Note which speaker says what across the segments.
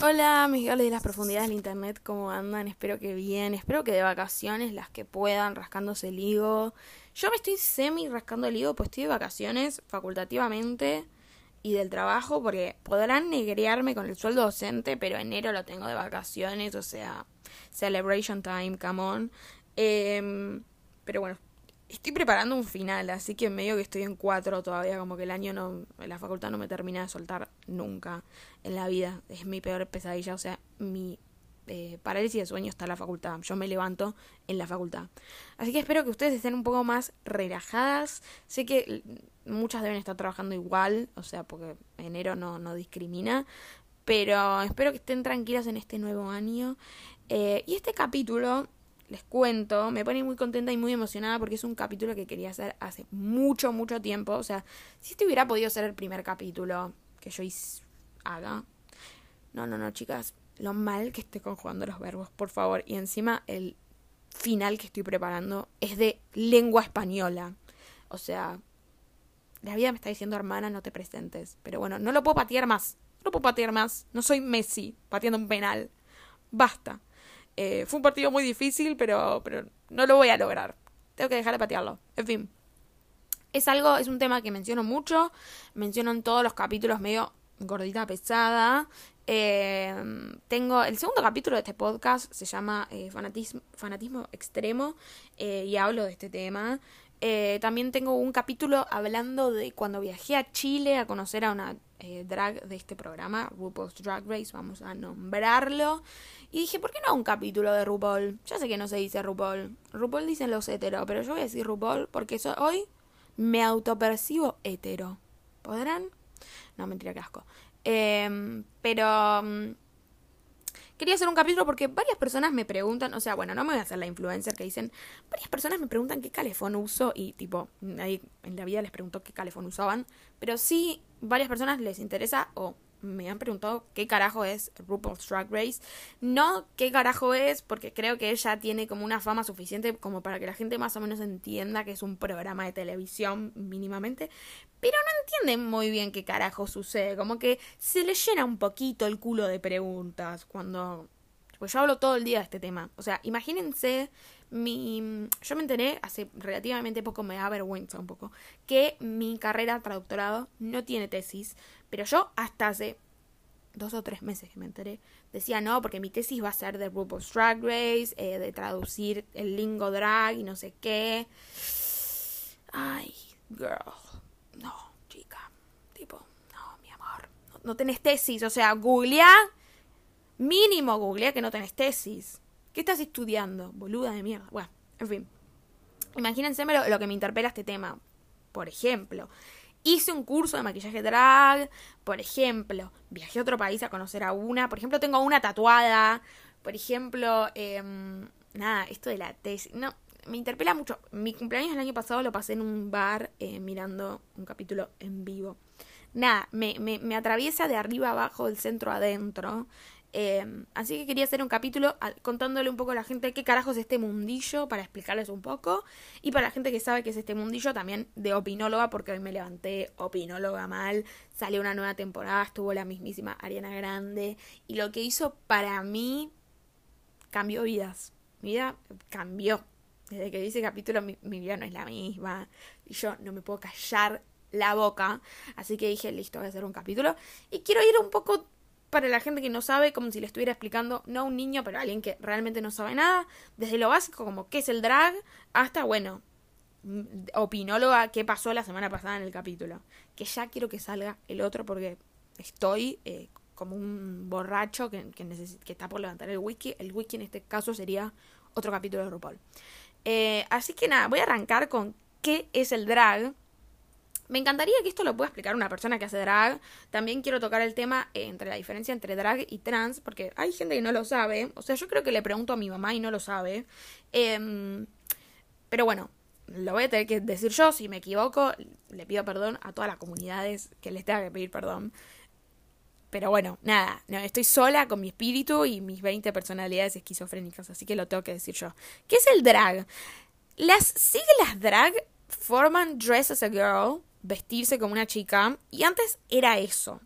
Speaker 1: Hola, mis gales de las profundidades del internet, ¿cómo andan? Espero que bien, espero que de vacaciones las que puedan, rascándose el higo. Yo me estoy semi rascando el higo, pues estoy de vacaciones facultativamente y del trabajo, porque podrán negrearme con el sueldo docente, pero enero lo tengo de vacaciones, o sea, celebration time, come on. Em, pero bueno, estoy preparando un final, así que medio que estoy en cuatro todavía, como que el año no, la facultad no me termina de soltar nunca en la vida. Es mi peor pesadilla, o sea, mi eh, parálisis de sueño está en la facultad. Yo me levanto en la facultad. Así que espero que ustedes estén un poco más relajadas. Sé que muchas deben estar trabajando igual, o sea, porque enero no, no discrimina. Pero espero que estén tranquilas en este nuevo año. Eh, y este capítulo les cuento, me pone muy contenta y muy emocionada porque es un capítulo que quería hacer hace mucho, mucho tiempo. O sea, si este hubiera podido ser el primer capítulo que yo haga. No, no, no, chicas. Lo mal que estoy conjugando los verbos, por favor. Y encima el final que estoy preparando es de lengua española. O sea, la vida me está diciendo, hermana, no te presentes. Pero bueno, no lo puedo patear más. No lo puedo patear más. No soy Messi pateando un penal. Basta. Eh, fue un partido muy difícil, pero, pero no lo voy a lograr. Tengo que dejar de patearlo. En fin. Es algo, es un tema que menciono mucho. Menciono en todos los capítulos medio gordita pesada. Eh, tengo el segundo capítulo de este podcast, se llama eh, fanatismo, fanatismo, Extremo, y hablo de este tema. también tengo un capítulo hablando de cuando viajé a Chile a conocer a una drag de este programa, RuPaul's Drag Race, vamos a nombrarlo. Y dije, ¿por qué no un capítulo de RuPaul? Ya sé que no se dice RuPaul. RuPaul dicen los hetero, pero yo voy a decir RuPaul porque hoy me autopercibo hetero. ¿Podrán? No, mentira, qué asco. Em, pero mm, quería hacer un capítulo porque varias personas me preguntan, o sea, bueno, no me voy a hacer la influencer que dicen, varias personas me preguntan qué calefón uso y tipo, nadie en la vida les preguntó qué calefón usaban, pero sí, varias personas les interesa o me han preguntado qué carajo es RuPaul's Drag Race. No qué carajo es, porque creo que ella tiene como una fama suficiente como para que la gente más o menos entienda que es un programa de televisión mínimamente. Pero no entienden muy bien qué carajo sucede. Como que se le llena un poquito el culo de preguntas cuando... Pues yo hablo todo el día de este tema. O sea, imagínense mi yo me enteré hace relativamente poco me da vergüenza un poco que mi carrera traductorado no tiene tesis pero yo hasta hace dos o tres meses que me enteré, decía no, porque mi tesis va a ser de RuPaul's Drag Race, eh, de traducir el lingo drag y no sé qué. Ay, girl, no, chica, tipo, no, mi amor, no, tenés tesis, o sea, googlea, mínimo googlea que no tenés tesis. ¿Qué estás estudiando? Boluda de mierda. Bueno, en fin. Imagínense lo, que me interpela este tema. Por ejemplo, Hice un curso de maquillaje drag, por ejemplo, viajé a otro país a conocer a una, por ejemplo, tengo una tatuada, por ejemplo, em, nada, esto de la tesis, no, me interpela mucho. Mi cumpleaños el año pasado lo pasé en un bar eh, mirando un capítulo en vivo. Nada, me, me, me atraviesa de arriba abajo, del centro adentro. Em, así que quería hacer un capítulo contándole un poco a la gente qué carajo es este mundillo para explicarles un poco. Y para la gente que sabe qué es este mundillo también de opinóloga, porque hoy me levanté opinóloga mal. Salió una nueva temporada, estuvo la mismísima Ariana Grande. Y lo que hizo para mí cambió vidas. Mi vida cambió. Desde que hice capítulo mi, mi vida no es la misma. Y yo no me puedo callar la boca. Así que dije, listo, voy a hacer un capítulo. Y quiero ir un poco para la gente que no sabe, como si le estuviera explicando, no a un niño, pero a alguien que realmente no sabe nada, desde lo básico como qué es el drag, hasta, bueno, mm, opinóloga, qué pasó la semana pasada en el capítulo. Que ya quiero que salga el otro porque estoy eh, como un borracho que, que, que, está por levantar el wiki. El wiki en este caso sería otro capítulo de RuPaul. Eh, así que nada, voy a arrancar con qué es el drag me encantaría que esto lo pueda explicar una persona que hace drag. También quiero tocar el tema eh, entre la diferencia entre drag y trans, porque hay gente que no lo sabe. O sea, yo creo que le pregunto a mi mamá y no lo sabe. Em, pero bueno, lo voy a tener que decir yo. Si me equivoco, le pido perdón a todas las comunidades que les tenga que pedir perdón. Pero bueno, nada, no, estoy sola con mi espíritu y mis 20 personalidades esquizofrénicas, así que lo tengo que decir yo. ¿Qué es el drag? Las siglas drag forman Dress as a Girl, vestirse como una chica. Y antes era eso.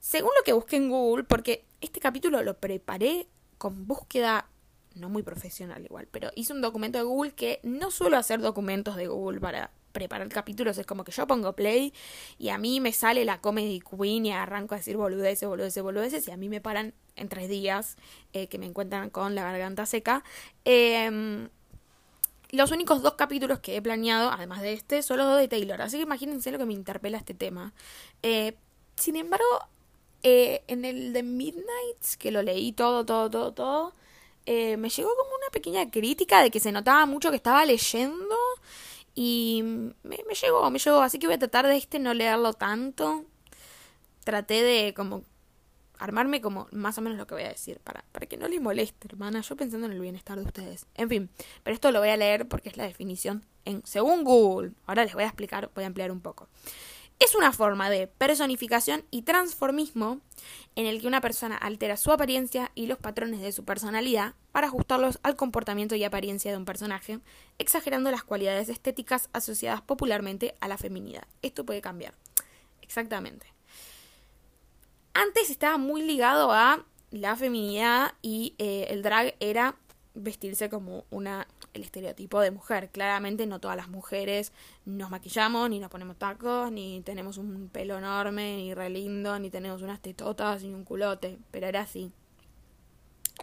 Speaker 1: Según lo que busqué en Google, porque este capítulo lo preparé con búsqueda no muy profesional igual, pero hice un documento de Google que no suelo hacer documentos de Google para preparar capítulos, es como que yo pongo play y a mí me sale la comedy queen y arranco a decir boludeces, boludeces, boludeces y a mí me paran en tres días eh, que me encuentran con la garganta seca. Eh, los únicos dos capítulos que he planeado, además de este, son los dos de Taylor. Así que imagínense lo que me interpela este tema. Eh, sin embargo, eh, en el de Midnights, que lo leí todo, todo, todo, todo, eh, me llegó como una pequeña crítica de que se notaba mucho que estaba leyendo. Y me llegó, me llegó. Así que voy a tratar de este no leerlo tanto. Traté de como armarme como más o menos lo que voy a decir, para, para que no les moleste, hermana, yo pensando en el bienestar de ustedes. En fin, pero esto lo voy a leer porque es la definición en según Google. Ahora les voy a explicar, voy a ampliar un poco. Es una forma de personificación y transformismo en el que una persona altera su apariencia y los patrones de su personalidad para ajustarlos al comportamiento y apariencia de un personaje, exagerando las cualidades estéticas asociadas popularmente a la feminidad. Esto puede cambiar. Exactamente. Antes estaba muy ligado a la feminidad y eh, el drag era vestirse como una el estereotipo de mujer. Claramente no todas las mujeres nos maquillamos, ni nos ponemos tacos, ni tenemos un pelo enorme, ni re lindo, ni tenemos unas tetotas, ni un culote, pero era así.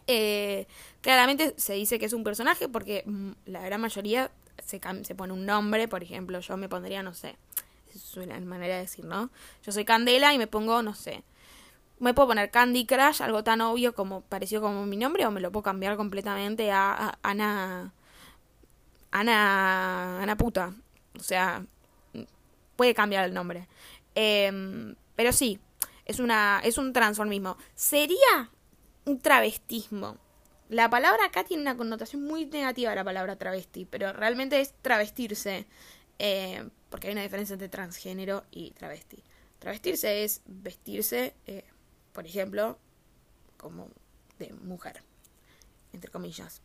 Speaker 1: Eh, claramente se dice que es un personaje porque mm, la gran mayoría se, se pone un nombre, por ejemplo, yo me pondría, no sé, es una manera de decir, ¿no? Yo soy Candela y me pongo, no sé, me puedo poner Candy Crush, algo tan obvio como parecido como mi nombre, o me lo puedo cambiar completamente a, Ana. Ana. Ana puta. O sea, puede cambiar el nombre. Em, pero sí, es, una, es un transformismo. Sería un travestismo. La palabra acá tiene una connotación muy negativa, la palabra travesti, pero realmente es travestirse. Eh, porque hay una diferencia entre transgénero y travesti. Travestirse es vestirse. Eh, por ejemplo, como de mujer, entre comillas,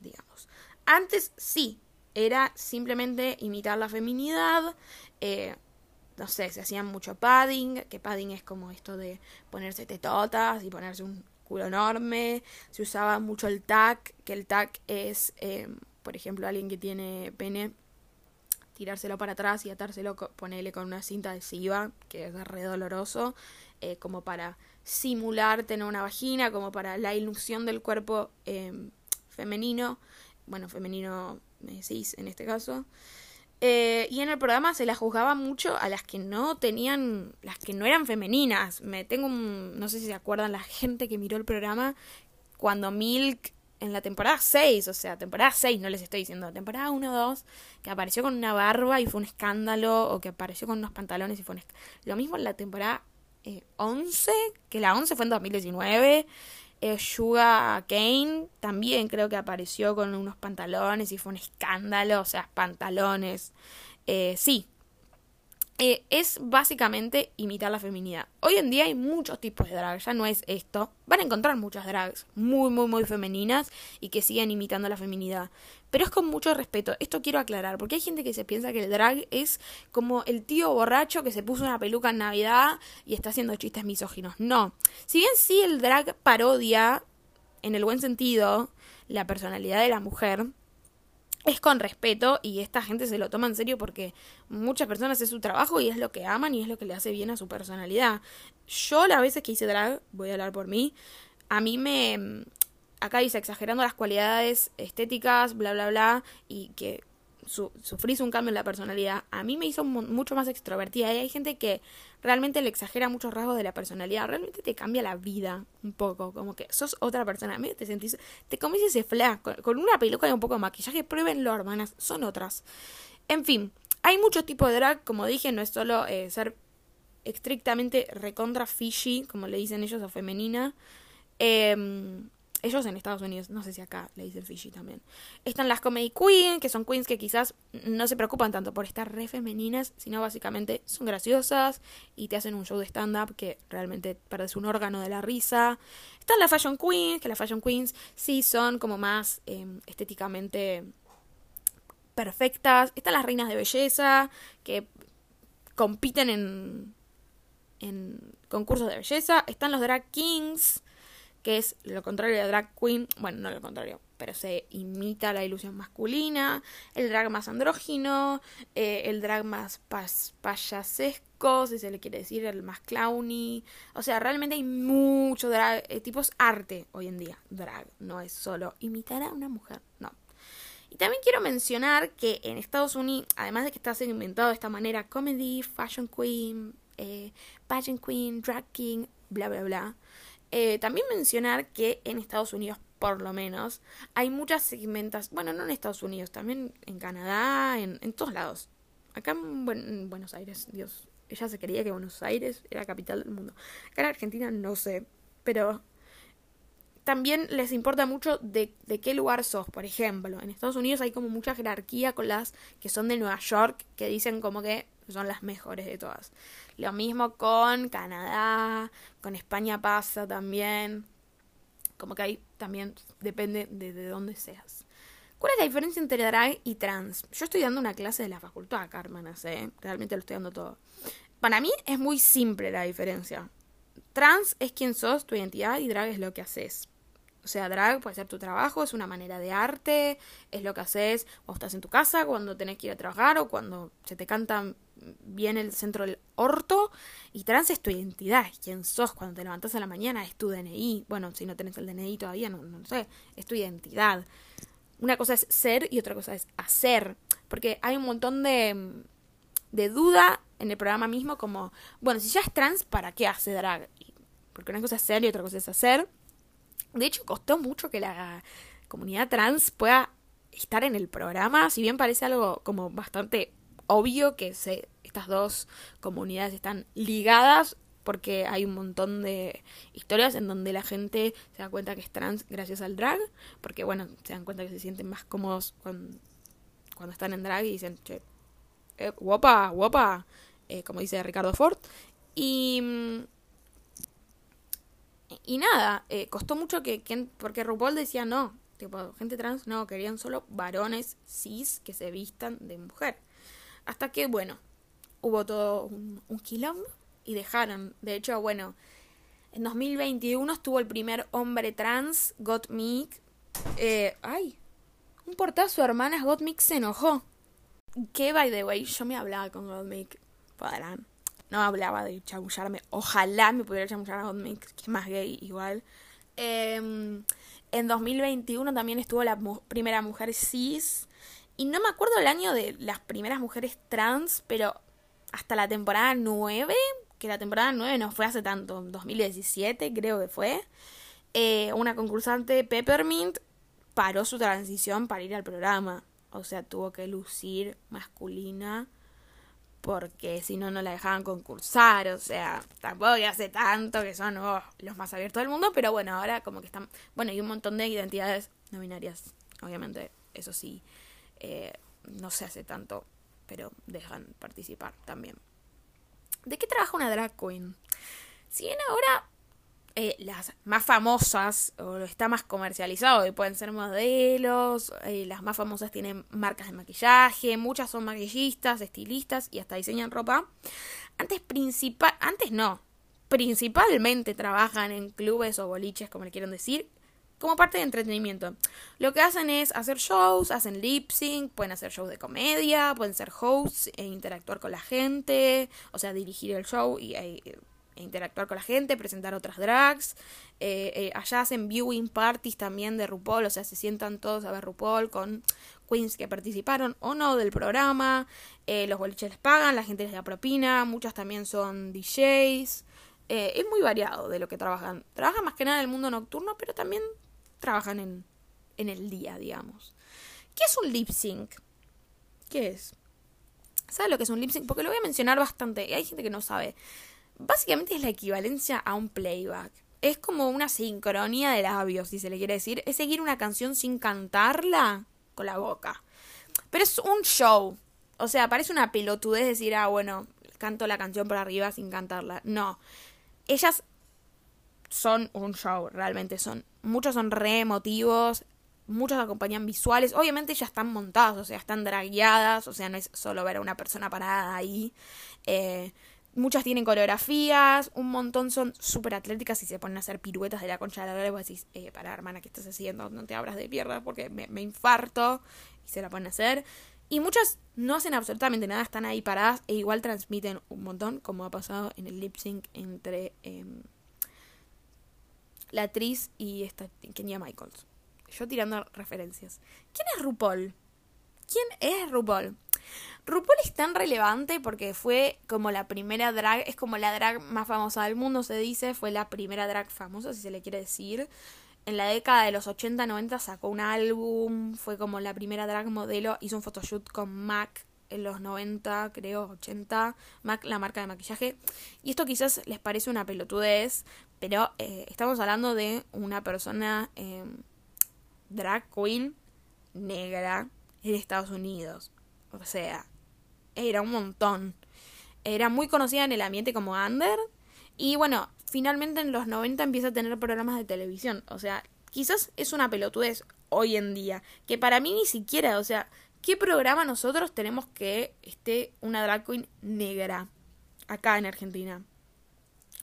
Speaker 1: digamos. Antes sí, era simplemente imitar la feminidad, eh, no sé, se hacían mucho padding, que padding es como esto de ponerse tetotas y ponerse un culo enorme, se usaba mucho el tac, que el tac es, eh, por ejemplo, alguien que tiene pene, tirárselo para atrás y atárselo, ponerle con una cinta adhesiva, que es re doloroso, eh, como para simular tener una vagina, como para la ilusión del cuerpo em, femenino, bueno, femenino eh, cis en este caso. Eh, y en el programa se la juzgaba mucho a las que no tenían, las que no eran femeninas. Me tengo un, no sé si se acuerdan la gente que miró el programa cuando Milk en la temporada 6, o sea, temporada 6, no les estoy diciendo, temporada 1 o 2, que apareció con una barba y fue un escándalo, o que apareció con unos pantalones y fue un escándalo. Lo mismo en la temporada 11, eh, que la 11 fue en 2019. Eh, Suga Kane también creo que apareció con unos pantalones y fue un escándalo, o sea, pantalones. Eh, sí, eh, es básicamente imitar la feminidad. Hoy en día hay muchos tipos de drag, ya no es esto. Van a encontrar muchas drags muy, muy, muy femeninas y que siguen imitando la feminidad. Pero es con mucho respeto. Esto quiero aclarar, porque hay gente que se piensa que el drag es como el tío borracho que se puso una peluca en Navidad y está haciendo chistes misóginos. No. Si bien sí el drag parodia, en el buen sentido, la personalidad de la mujer, es con respeto y esta gente se lo toma en serio porque muchas personas es su trabajo y es lo que aman y es lo que le hace bien a su personalidad. Yo las veces que hice drag, voy a hablar por mí, a mí me... Acá dice exagerando las cualidades estéticas, bla, bla, bla, y que su, sufrís un cambio en la personalidad, a mí me hizo mucho más extrovertida. Y hay gente que realmente le exagera muchos rasgos de la personalidad. Realmente te cambia la vida un poco. Como que sos otra persona. Medio te sentís. Te comes ese flash con, una peluca y un poco de maquillaje. Pruébenlo, hermanas. Son otras. En fin, hay muchos tipos de drag. Como dije, no es solo eh, ser estrictamente recontra fishy, como le dicen ellos, o femenina. Eh, ellos en Estados Unidos, no sé si acá le dicen Fiji también. Están las comedy queens, que son queens que quizás no se preocupan tanto por estar re femeninas, sino básicamente son graciosas y te hacen un show de stand-up que realmente perdes un órgano de la risa. Están las fashion queens, que las fashion queens sí son como más em, estéticamente perfectas. Están las reinas de belleza, que compiten en en concursos de belleza. Están los drag kings, que es lo contrario de drag queen. Bueno, no lo contrario, pero se imita la ilusión masculina. El drag más andrógino, eh, el drag más payasesco, si se le quiere decir, el más clowny. O sea, realmente hay mucho drag. Eh, tipo es arte hoy en día. Drag, no es solo imitar a una mujer, no. Y también quiero mencionar que en Estados Unidos, además de que está segmentado de esta manera, comedy, fashion queen, eh, pageant queen, drag king, bla, bla, bla. Eh, también mencionar que en Estados Unidos, por lo menos, hay muchas segmentas, bueno, no en Estados Unidos, también en Canadá, en, en todos lados. Acá en, Buenos Aires, Dios, ella se quería que Buenos Aires era capital del mundo. Acá en Argentina no sé, pero también les importa mucho de, de, qué lugar sos. Por ejemplo, en Estados Unidos hay como mucha jerarquía con las que son de Nueva York, que dicen como que son las mejores de todas. Lo mismo con Canadá, con España pasa también. Como que ahí también depende de, de dónde seas. ¿Cuál es la diferencia entre drag y trans? Yo estoy dando una clase de la facultad, Carmen, ¿eh? realmente lo estoy dando todo. Para mí es muy simple la diferencia. Trans es quien sos, tu identidad, y drag es lo que haces. O sea, drag puede ser tu trabajo, es una manera de arte, es lo que haces cuando estás en tu casa, cuando tenés que ir a trabajar o cuando se te canta bien el centro del orto. Y trans es tu identidad, quién sos cuando te levantas a la mañana, es tu DNI. Bueno, si no tenés el DNI todavía, no, no sé, es tu identidad. Una cosa es ser y otra cosa es hacer. Porque hay un montón de, de duda en el programa mismo como, bueno, si ya es trans, ¿para qué hace drag? Porque una cosa es ser y otra cosa es hacer. De hecho, costó mucho que la comunidad trans pueda estar en el programa, si bien parece algo como bastante obvio que se, estas dos comunidades están ligadas porque hay un montón de historias en donde la gente se da cuenta que es trans gracias al drag, porque bueno, se dan cuenta que se sienten más cómodos cuando, están en drag y dicen, che, eh, guapa, guapa, eh, como dice Ricardo Ford. Y mm, y nada, eh, costó mucho que, porque RuPaul decía no, tipo, gente trans no, querían solo varones cis que se vistan de mujer. Hasta que, bueno, hubo todo un, un quilombo y dejaron. De hecho, bueno, en 2021 estuvo el primer hombre trans, Gottmik. Eh, ay, un portazo, hermanas, Gottmik se enojó. Que, by the way, yo me hablaba con Gottmik. Podrán no hablaba de chamullarme. Ojalá me pudiera chamullar a Hotmix, que es más gay igual. Em, en 2021 también estuvo la primera mujer cis. Y no me acuerdo el año de las primeras mujeres trans, pero hasta la temporada 9, que la temporada 9 no fue hace tanto, 2017 creo que fue, eh, una concursante Peppermint paró su transición para ir al programa. O sea, tuvo que lucir masculina porque si no, no la dejaban concursar, o sea, tampoco que hace tanto que son oh, los más abiertos del mundo, pero bueno, ahora como que están, bueno, hay un montón de identidades no binarias, obviamente, eso sí, eh, no se hace tanto, pero dejan participar también. ¿De qué trabaja una drag queen? Si bien ahora eh, las más famosas, o está más comercializado, y pueden ser modelos, eh, las más famosas tienen marcas de maquillaje, muchas son maquillistas, estilistas y hasta diseñan ropa. Antes principal, antes no, principalmente trabajan en clubes o boliches, como le quieran decir, como parte de entretenimiento. Lo que hacen es hacer shows, hacen lip sync, pueden hacer shows de comedia, pueden ser hosts e interactuar con la gente, o sea, dirigir el show y eh, interactuar con la gente, presentar otras drags. Eh, eh, allá hacen viewing parties también de RuPaul, o sea, se sientan todos a ver RuPaul con queens que participaron o no del programa. Los boliches les pagan, la gente les da propina, muchas también son DJs. es muy variado de lo que trabajan. Trabajan más que nada en el mundo nocturno, pero también trabajan en, en el día, digamos. ¿Qué es un lip sync? ¿Qué es? ¿Sabes lo que es un lip sync? Porque lo voy a mencionar bastante. Y hay gente que no sabe básicamente es la equivalencia a un playback. Es como una sincronía de labios, si se le quiere decir. Es seguir una canción sin cantarla con la boca. Pero es un show. O sea, parece una pelotudez decir, ah, bueno, canto la canción por arriba sin cantarla. No. Ellas son un show, realmente son. Muchos son re emotivos, muchos acompañan visuales. Obviamente ya están montadas, o sea, están dragueadas, o sea, no es solo ver a una persona parada ahí. Eh, Muchas tienen coreografías, un montón son súper atléticas y se ponen a hacer piruetas de la concha de la lora y vos decís, eh, hermana, ¿qué estás haciendo? No te abras de piernas porque me, me infarto y se la ponen a hacer. Y muchas no hacen absolutamente nada, están ahí paradas e igual transmiten un montón, como ha pasado en el lip sync entre em, la actriz y esta Kenya Michaels. Yo tirando referencias. ¿Quién es RuPaul? ¿Quién es RuPaul? RuPaul es tan relevante porque fue como la primera drag, es como la drag más famosa del mundo, se dice, fue la primera drag famosa, si se le quiere decir en la década de los 80-90 sacó un álbum, fue como la primera drag modelo, hizo un photoshoot con MAC en los 90, creo, 80, MAC, la marca de maquillaje. Y esto quizás les parece una pelotudez, pero eh, estamos hablando de una persona em, drag queen negra en Estados Unidos. O sea, era un montón. Era muy conocida en el ambiente como under. Y bueno, finalmente en los 90 empieza a tener programas de televisión. O sea, quizás es una pelotudez hoy en día. Que para mí ni siquiera, o sea, ¿qué programa nosotros tenemos que esté una drag queen negra acá en Argentina?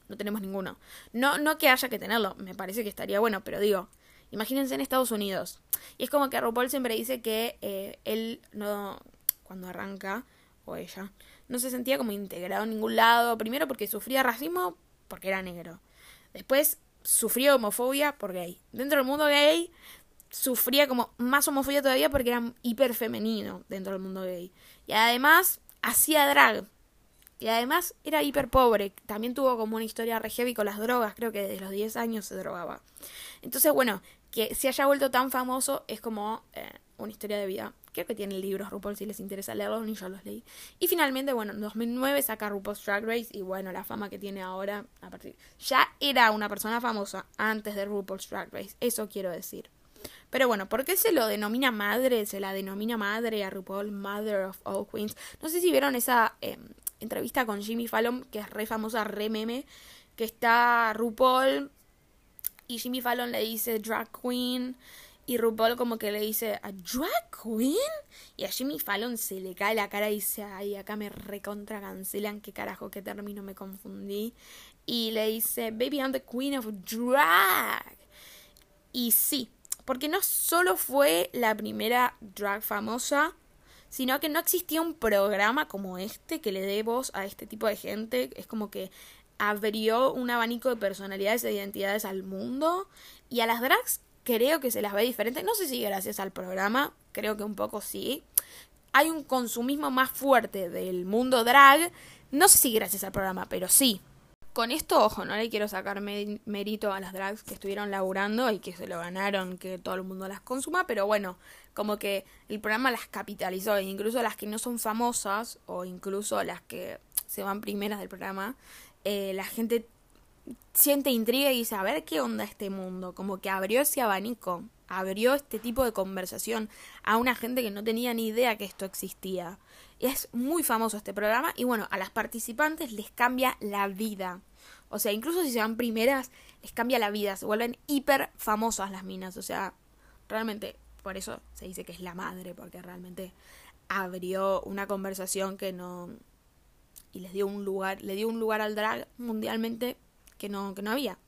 Speaker 1: No tenemos ninguno. No, no que haya que tenerlo, me parece que estaría bueno, pero digo, imagínense en Estados Unidos. Y es como que RuPaul siempre dice que eh, él no, cuando arranca, o ella, no se sentía como integrado en ningún lado. Primero porque sufría racismo porque era negro. Después sufrió homofobia por gay. Dentro del mundo gay sufría como más homofobia todavía porque era hiper femenino dentro del mundo gay. Y además hacía drag. Y además era hiper pobre. También tuvo como una historia re heavy con las drogas. Creo que desde los 10 años se drogaba. Entonces, bueno, que se haya vuelto tan famoso es como eh, una historia de vida Creo que tiene libros RuPaul si les interesa leerlos, ni yo los leí. Y finalmente, bueno, en 2009 saca RuPaul's Drag Race y bueno, la fama que tiene ahora, a partir... Ya era una persona famosa antes de RuPaul's Drag Race, eso quiero decir. Pero bueno, ¿por qué se lo denomina madre? Se la denomina madre a RuPaul, Mother of All Queens. No sé si vieron esa em, entrevista con Jimmy Fallon, que es re famosa, re meme, que está RuPaul y Jimmy Fallon le dice drag queen y RuPaul como que le dice, ¿a drag queen? Y a Jimmy Fallon se le cae la cara y dice, ay, acá me recontra cancelan, qué carajo, qué término me confundí. Y le dice, baby, I'm the queen of drag. Y sí, porque no solo fue la primera drag famosa, sino que no existía un programa como este que le dé voz a este tipo de gente. Es como que abrió un abanico de personalidades e identidades al mundo. Y a las drags creo que se las ve diferente. No sé si gracias al programa, creo que un poco sí. Hay un consumismo más fuerte del mundo drag. No sé si gracias al programa, pero sí. Con esto, ojo, no le quiero sacar mérito a las drags que estuvieron laburando y que se lo ganaron, que todo el mundo las consuma, pero bueno, como que el programa las capitalizó, e incluso las que no son famosas, o incluso las que se van primeras del programa, eh, la gente siente intriga y dice, a ver qué onda este mundo, como que abrió ese abanico, abrió este tipo de conversación a una gente que no tenía ni idea que esto existía. Es muy famoso este programa y bueno, a las participantes les cambia la vida. O sea, incluso si se van primeras, les cambia la vida, se vuelven hiper famosas las minas. O sea, realmente, por eso se dice que es la madre, porque realmente abrió una conversación que no... y les dio un lugar, le dio un lugar al drag mundialmente que no, que no había.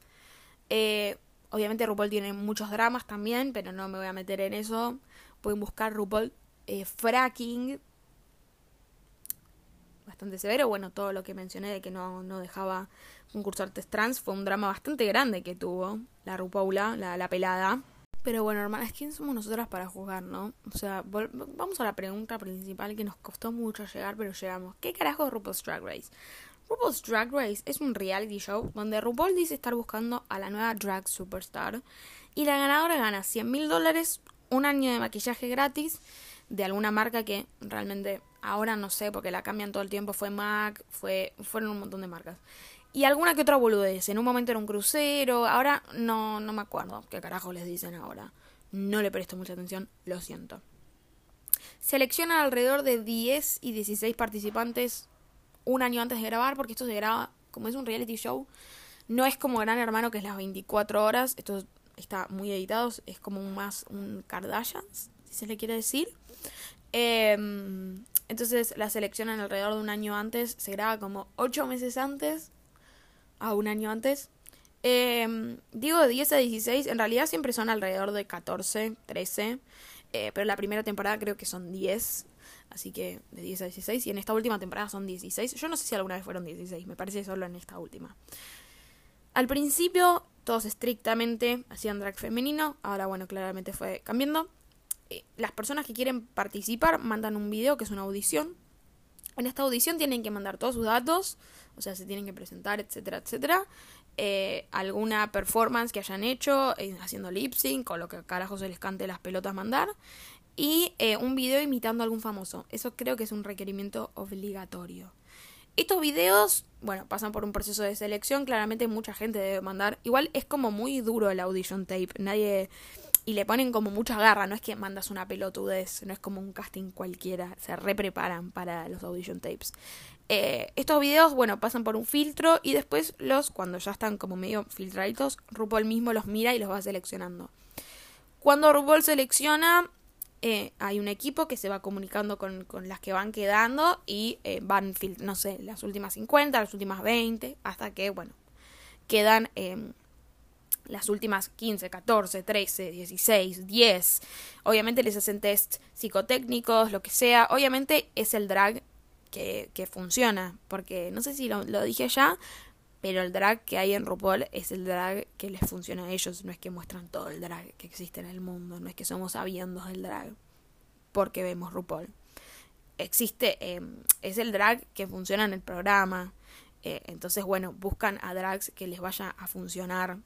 Speaker 1: Eh, obviamente RuPaul tiene muchos dramas también, pero no me voy a meter en eso. Pueden buscar RuPaul eh, Fracking. Bastante severo. Bueno, todo lo que mencioné de que no, no dejaba concursantes trans fue un drama bastante grande que tuvo la RuPaula, la, la pelada. Pero bueno, hermanas, ¿quién somos nosotras para juzgar, no? O sea, vamos a la pregunta principal que nos costó mucho llegar, pero llegamos. ¿Qué carajo es RuPaul's Drag Race? RuPaul's Drag Race es un reality show donde RuPaul dice estar buscando a la nueva drag superstar y la ganadora gana 100 mil dólares, un año de maquillaje gratis de alguna marca que realmente ahora no sé porque la cambian todo el tiempo, fue MAC, fue, fueron un montón de marcas. Y alguna que otra boludez, en un momento era un crucero, ahora no, no me acuerdo qué carajo les dicen ahora. No le presto mucha atención, lo siento. Seleccionan alrededor de 10 y 16 participantes un año antes de grabar, porque esto se graba, como es un reality show, no es como Gran Hermano, que es las 24 horas, esto está muy editado, es como más un Kardashian, si se le quiere decir. Em, Entonces la seleccionan alrededor de un año antes, se graba como ocho meses antes, a un año antes. Eh, digo de 10 a 16, en realidad siempre son alrededor de 14, 13, eh, pero la primera temporada creo que son 10, así que de 10 a 16, y en esta última temporada son 16. Yo no sé si alguna vez fueron 16, me parece solo en esta última. Al principio todos estrictamente hacían drag femenino, ahora bueno, claramente fue cambiando. Eh, las personas que quieren participar mandan un video que es una audición. En esta audición tienen que mandar todos sus datos, o sea, se tienen que presentar, etcétera, etcétera. Eh, alguna performance que hayan hecho eh, haciendo lip sync o lo que carajo se les cante las pelotas mandar. Y un video imitando a algún famoso. Eso creo que es un requerimiento obligatorio. Estos videos, bueno, pasan por un proceso de selección. Claramente mucha gente debe mandar. Igual es como muy duro el audition tape. Nadie. Y le ponen como mucha garra. No es que mandas una pelotudez. No es como un casting cualquiera. Se repreparan para los audition tapes. Eh, estos videos, bueno, pasan por un filtro. Y después los, cuando ya están como medio filtraditos, RuPaul mismo los mira y los va seleccionando. Cuando RuPaul selecciona, eh, hay un equipo que se va comunicando con, las que van quedando y eh, van, no sé, las últimas 50, las últimas 20, hasta que, bueno, quedan em, las últimas 15, 14, 13, 16, 10. Obviamente les hacen test psicotécnicos, lo que sea. Obviamente es el drag que, que funciona, porque no sé si lo, dije ya, pero el drag que hay en RuPaul es el drag que les funciona a ellos, no es que muestran todo el drag que existe en el mundo, no es que somos sabiendos del drag porque vemos RuPaul. Existe, em, es el drag que funciona en el programa, eh, entonces bueno, buscan a drags que les vaya a funcionar,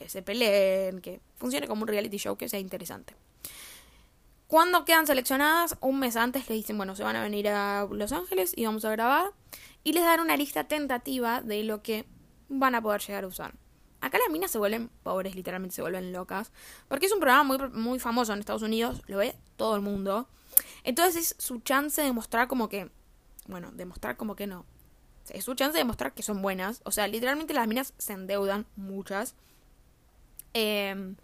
Speaker 1: que se peleen, que funcione como un reality show que sea interesante. Cuando quedan seleccionadas, un mes antes les dicen, bueno, se van a venir a Los Ángeles y vamos a grabar y les dan una lista tentativa de lo que van a poder llegar a usar. Acá las minas se vuelven pobres, literalmente se vuelven locas, porque es un programa muy, muy famoso en Estados Unidos, lo ve todo el mundo. Entonces es su chance de mostrar como que, bueno, demostrar como que no. Es su chance de mostrar que son buenas. O sea, literalmente las minas se endeudan, muchas. Em,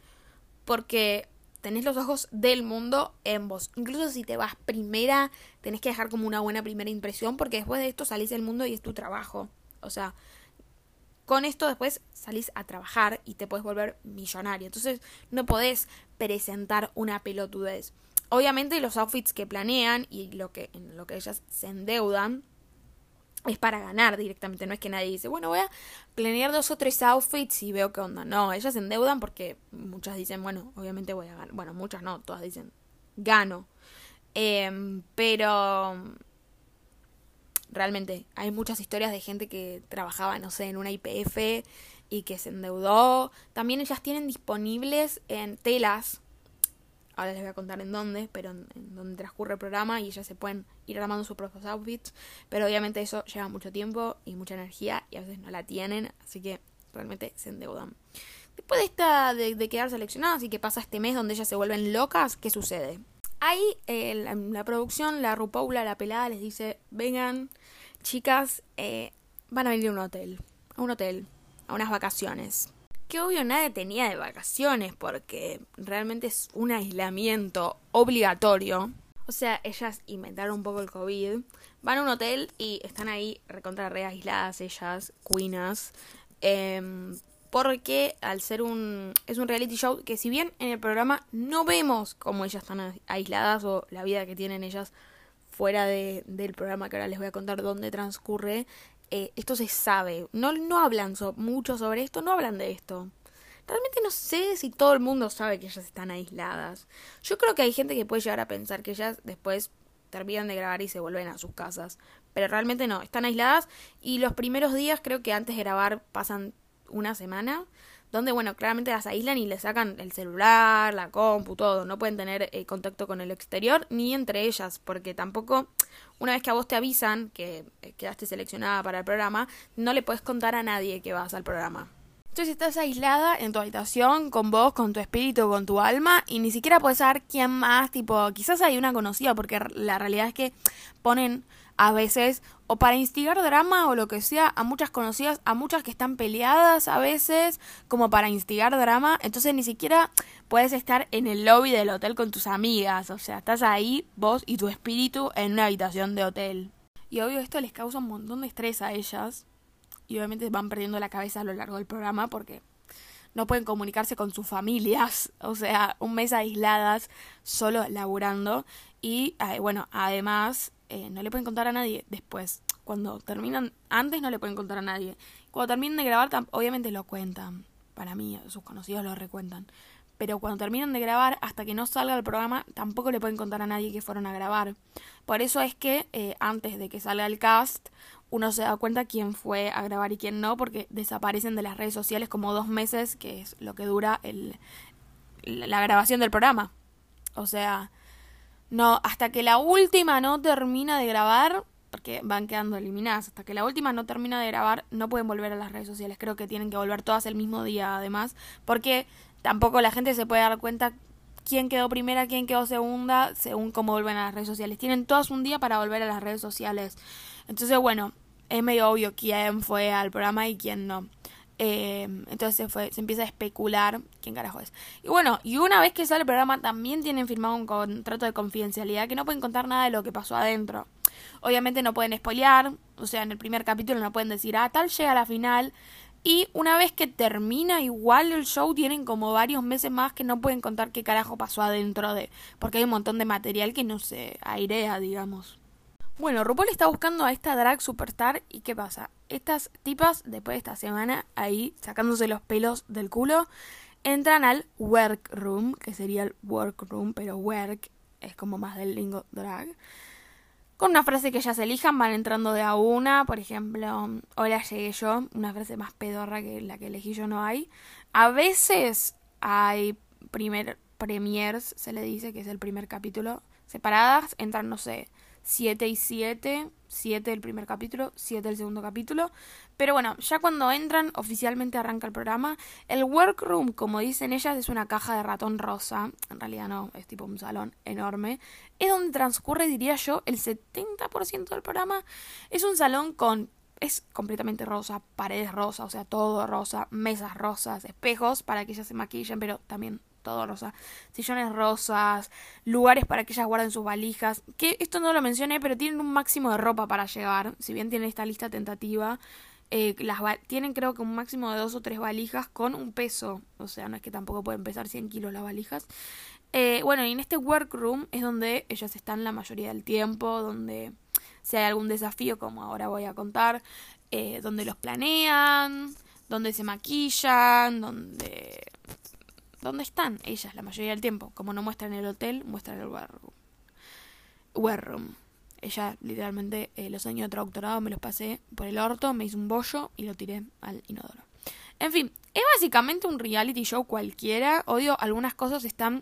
Speaker 1: porque tenés los ojos del mundo en vos. Incluso si te vas primera, tenés que dejar como una buena primera impresión porque después de esto salís del mundo y es tu trabajo. O sea, con esto después salís a trabajar y te puedes volver millonario. Entonces no podés presentar una pelotudez. Obviamente los outfits que planean y lo que, en lo que ellas se endeudan es para ganar directamente, no es que nadie dice, bueno, voy a planear dos o tres outfits y veo qué onda. No, ellas se endeudan porque muchas dicen, bueno, obviamente voy a ganar. Bueno, muchas no, todas dicen, gano. Em, pero realmente hay muchas historias de gente que trabajaba, no sé, en una IPF y que se endeudó. También ellas tienen disponibles en telas ahora les voy a contar en dónde, pero en, donde transcurre el programa y ellas se pueden ir armando sus propios outfits, pero obviamente eso lleva mucho tiempo y mucha energía y a veces no la tienen, así que realmente se endeudan. Después de esta de, quedar seleccionadas y que pasa este mes donde ellas se vuelven locas, ¿qué sucede? Ahí eh, la, producción, la Rupaula, la pelada, les dice, vengan, chicas, eh, van a venir a un hotel, a un hotel, a unas vacaciones que obvio nadie tenía de vacaciones porque realmente es un aislamiento obligatorio. O sea, ellas inventaron un poco el COVID, van a un hotel y están ahí recontra re aisladas ellas, cuinas, em, porque al ser un es un reality show que si bien en el programa no vemos cómo ellas están aisladas o la vida que tienen ellas fuera de, del programa que ahora les voy a contar dónde transcurre, eh, esto se sabe. No, no hablan mucho sobre esto, no hablan de esto. Realmente no sé si todo el mundo sabe que ellas están aisladas. Yo creo que hay gente que puede llegar a pensar que ellas después terminan de grabar y se vuelven a sus casas. Pero realmente no, están aisladas y los primeros días creo que antes de grabar pasan una semana donde, bueno, claramente las aíslan y le sacan el celular, la compu, todo. No pueden tener eh, contacto con el exterior ni entre ellas, porque tampoco, una vez que a vos te avisan que eh, quedaste seleccionada para el programa, no le puedes contar a nadie que vas al programa. Entonces estás aislada en tu habitación con vos, con tu espíritu, con tu alma y ni siquiera puedes saber quién más, tipo, quizás hay una conocida porque la realidad es que ponen a veces o para instigar drama o lo que sea a muchas conocidas, a muchas que están peleadas a veces, como para instigar drama, entonces ni siquiera puedes estar en el lobby del hotel con tus amigas, o sea, estás ahí vos y tu espíritu en una habitación de hotel. Y obvio esto les causa un montón de estrés a ellas. Y obviamente van perdiendo la cabeza a lo largo del programa porque no pueden comunicarse con sus familias, o sea, un mes aisladas, solo laburando. Y bueno, además eh, no le pueden contar a nadie después. Cuando terminan, antes no le pueden contar a nadie. Cuando terminan de grabar, obviamente lo cuentan. Para mí, sus conocidos lo recuentan. Pero cuando terminan de grabar, hasta que no salga el programa, tampoco le pueden contar a nadie que fueron a grabar. Por eso es que eh, antes de que salga el cast, uno se da cuenta quién fue a grabar y quién no, porque desaparecen de las redes sociales como dos meses, que es lo que dura el, la grabación del programa. O sea, no, hasta que la última no termina de grabar, porque van quedando eliminadas, hasta que la última no termina de grabar, no pueden volver a las redes sociales. Creo que tienen que volver todas el mismo día, además, porque tampoco la gente se puede dar cuenta quién quedó primera, quién quedó segunda, según cómo vuelven a las redes sociales. Tienen todos un día para volver a las redes sociales. Entonces, bueno, es medio obvio quién fue al programa y quién no. Eh, entonces se, fue, se empieza a especular quién carajo es. Y bueno, y una vez que sale el programa también tienen firmado un contrato de confidencialidad que no pueden contar nada de lo que pasó adentro. Obviamente no pueden spoilear, o sea, en el primer capítulo no pueden decir, ah, tal llega la final. Y una vez que termina igual el show, tienen como varios meses más que no pueden contar qué carajo pasó adentro de... Porque hay un montón de material que no se airea, digamos. Bueno, RuPaul está buscando a esta drag superstar y ¿qué pasa? Estas tipas, después de esta semana, ahí sacándose los pelos del culo, entran al workroom, que sería el workroom, pero work es como más del lingo drag. Con una frase que ellas elijan, van entrando de a una, por ejemplo, hola llegué yo, una frase más pedorra que la que elegí yo no hay. A veces hay primer premiers, se le dice que es el primer capítulo, separadas, entran, no sé, 7 y 7, 7 el primer capítulo, 7 el segundo capítulo. Pero bueno, ya cuando entran, oficialmente arranca el programa. El workroom, como dicen ellas, es una caja de ratón rosa. En realidad no, es tipo un salón enorme. Es donde transcurre, diría yo, el 70% del programa. Es un salón con es completamente rosa, paredes rosas, o sea, todo rosa, mesas rosas, espejos para que ellas se maquillen, pero también todo rosa. Sillones rosas, lugares para que ellas guarden sus valijas. Que esto no lo mencioné, pero tienen un máximo de ropa para llevar. Si bien tienen esta lista tentativa, eh, las tienen creo que un máximo de dos o tres valijas con un peso. O sea, no es que tampoco pueden pesar 100 kilos las valijas. Eh, bueno, y en este workroom es donde ellas están la mayoría del tiempo, donde si hay algún desafío, como ahora voy a contar, eh, donde los planean, donde se maquillan, donde ¿Dónde están ellas la mayoría del tiempo? Como no muestran el hotel, muestran el war room. Ella, literalmente, eh, los años de doctorado me los pasé por el orto, me hice un bollo y lo tiré al inodoro. En fin, es básicamente un reality show cualquiera. Odio, algunas cosas están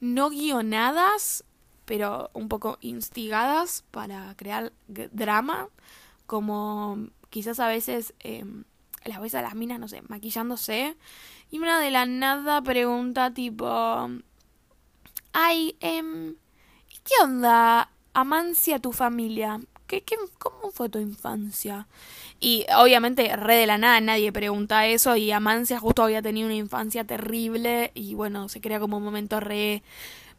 Speaker 1: no guionadas, pero un poco instigadas para crear drama. Como quizás a veces eh, las ves a las minas, no sé, maquillándose y una de la nada pregunta tipo... Ay, eh, ¿qué onda, Amancia, tu familia? ¿Qué, qué, cómo fue tu infancia? Y obviamente, re de la nada, nadie pregunta eso. Y Amancia justo había tenido una infancia terrible. Y bueno, se crea como un momento re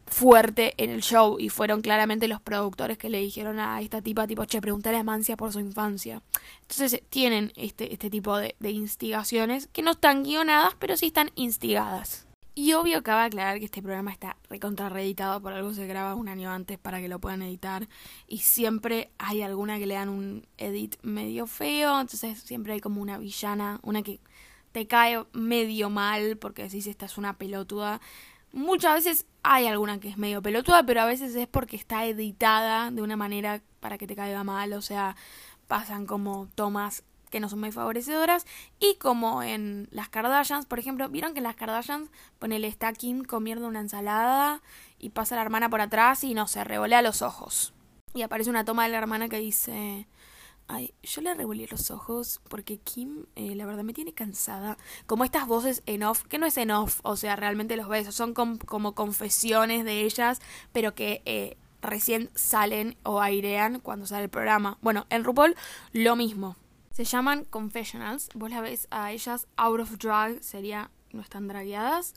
Speaker 1: fuerte en el show y fueron claramente los productores que le dijeron a esta tipa tipo, che, preguntale a Mancia por su infancia. Entonces tienen este, este tipo de, de instigaciones que no están guionadas, pero sí están instigadas. Y obvio que va a aclarar que este programa está recontra reeditado, por algo se graba un año antes para que lo puedan editar. Y siempre hay alguna que le dan un edit medio feo, entonces siempre hay como una villana, una que te cae medio mal porque decís esta es una pelotuda. Muchas veces hay alguna que es medio pelotuda, pero a veces es porque está editada de una manera para que te caiga mal, o sea, pasan como tomas que no son muy favorecedoras y como en las Kardashians, por ejemplo, vieron que en las Kardashians ponele está Kim comiendo una ensalada y pasa la hermana por atrás y no se revolea los ojos. Y aparece una toma de la hermana que dice Ay, yo le revolví los ojos porque Kim, eh, la verdad, me tiene cansada. Como estas voces en off, que no es en off, o sea, realmente los besos son como confesiones de ellas, pero que eh, recién salen o airean cuando sale el programa. Bueno, en RuPaul lo mismo. Se llaman confessionals. Vos la ves a ellas out of drag, sería no están dragueadas.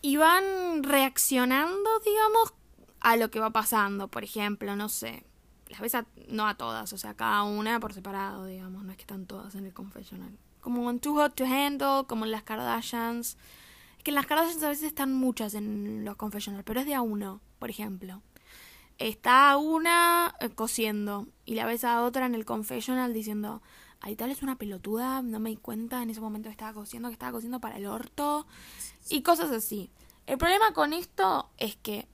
Speaker 1: Y van reaccionando, digamos, a lo que va pasando. Por ejemplo, no sé, las ves no a todas, o sea, cada una por separado, digamos, no es que están todas en el confessional. Como en Too Hot to Handle, como en las Kardashians. Es que en las Kardashians a veces están muchas en los confessionals, pero es de a uno, por ejemplo. Está una eh, cosiendo y la ves a otra en el confessional diciendo, ay, tal es una pelotuda, no me di cuenta, en ese momento estaba cosiendo, que estaba cosiendo para el orto y cosas así. El problema con esto es que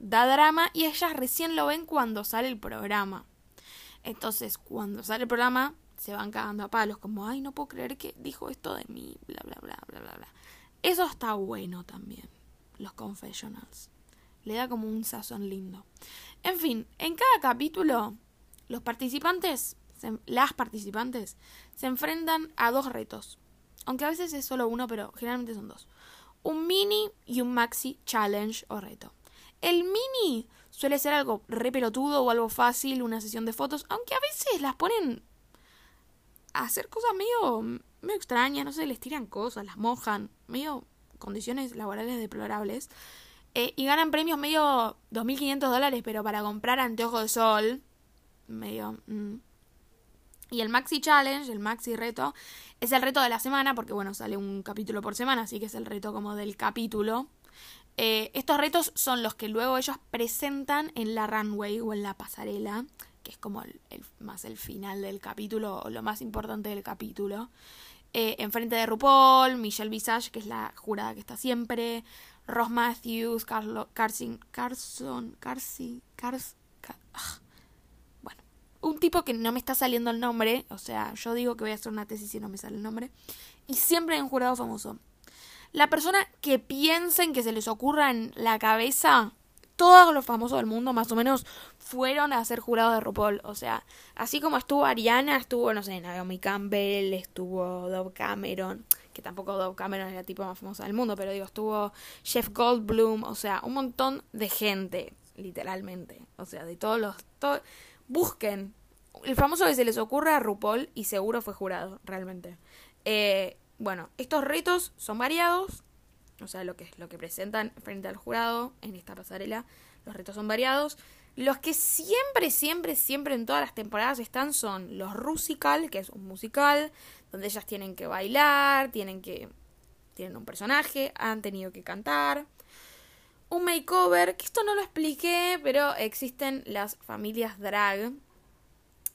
Speaker 1: da drama y ellas recién lo ven cuando sale el programa. Entonces, cuando sale el programa, se van cagando a palos, como, ay, no puedo creer que dijo esto de mí, bla, bla, bla, bla, bla, bla. Eso está bueno también, los confessionals. Le da como un sazón lindo. En fin, en cada capítulo, los participantes, las participantes, se enfrentan a dos retos. Aunque a veces es solo uno, pero generalmente son dos. Un mini y un maxi challenge o reto. El mini suele ser algo re pelotudo o algo fácil, una sesión de fotos, aunque a veces las ponen a hacer cosas medio, medio extrañas, no sé, les tiran cosas, las mojan, medio condiciones laborales deplorables. Eh, y ganan premios medio 2.500 dólares, pero para comprar anteojos de sol. Medio... Mm. Y el Maxi Challenge, el Maxi Reto, es el reto de la semana, porque bueno, sale un capítulo por semana, así que es el reto como del capítulo. Eh, estos retos son los que luego ellos presentan en la runway o en la pasarela, que es como el, más el final del capítulo o lo más importante del capítulo. Eh, enfrente de RuPaul, Michelle Visage, que es la jurada que está siempre, Ross Matthews, Carson, Carson, Carson, Cars, ah. bueno, un tipo que no me está saliendo el nombre, o sea, yo digo que voy a hacer una tesis y no me sale el nombre, y siempre hay un jurado famoso. La persona que piensen que se les ocurra en la cabeza, todos los famosos del mundo más o menos fueron a ser jurados de RuPaul. O sea, así como estuvo Ariana, estuvo, no sé, Naomi Campbell, estuvo Dove Cameron, que tampoco Dove Cameron es la tipo más famosa del mundo, pero digo, estuvo Jeff Goldblum, o sea, un montón de gente, literalmente. O sea, de todos los... busquen. El famoso que se les ocurra a RuPaul y seguro fue jurado, realmente. Eh, bueno, estos retos son variados, o sea, lo que, lo que presentan frente al jurado en esta pasarela, los retos son variados. Los que siempre, siempre, siempre en todas las temporadas están son los Rusical, que es un musical, donde ellas tienen que bailar, tienen que. tienen un personaje, han tenido que cantar. Un makeover, que esto no lo expliqué, pero existen las familias drag.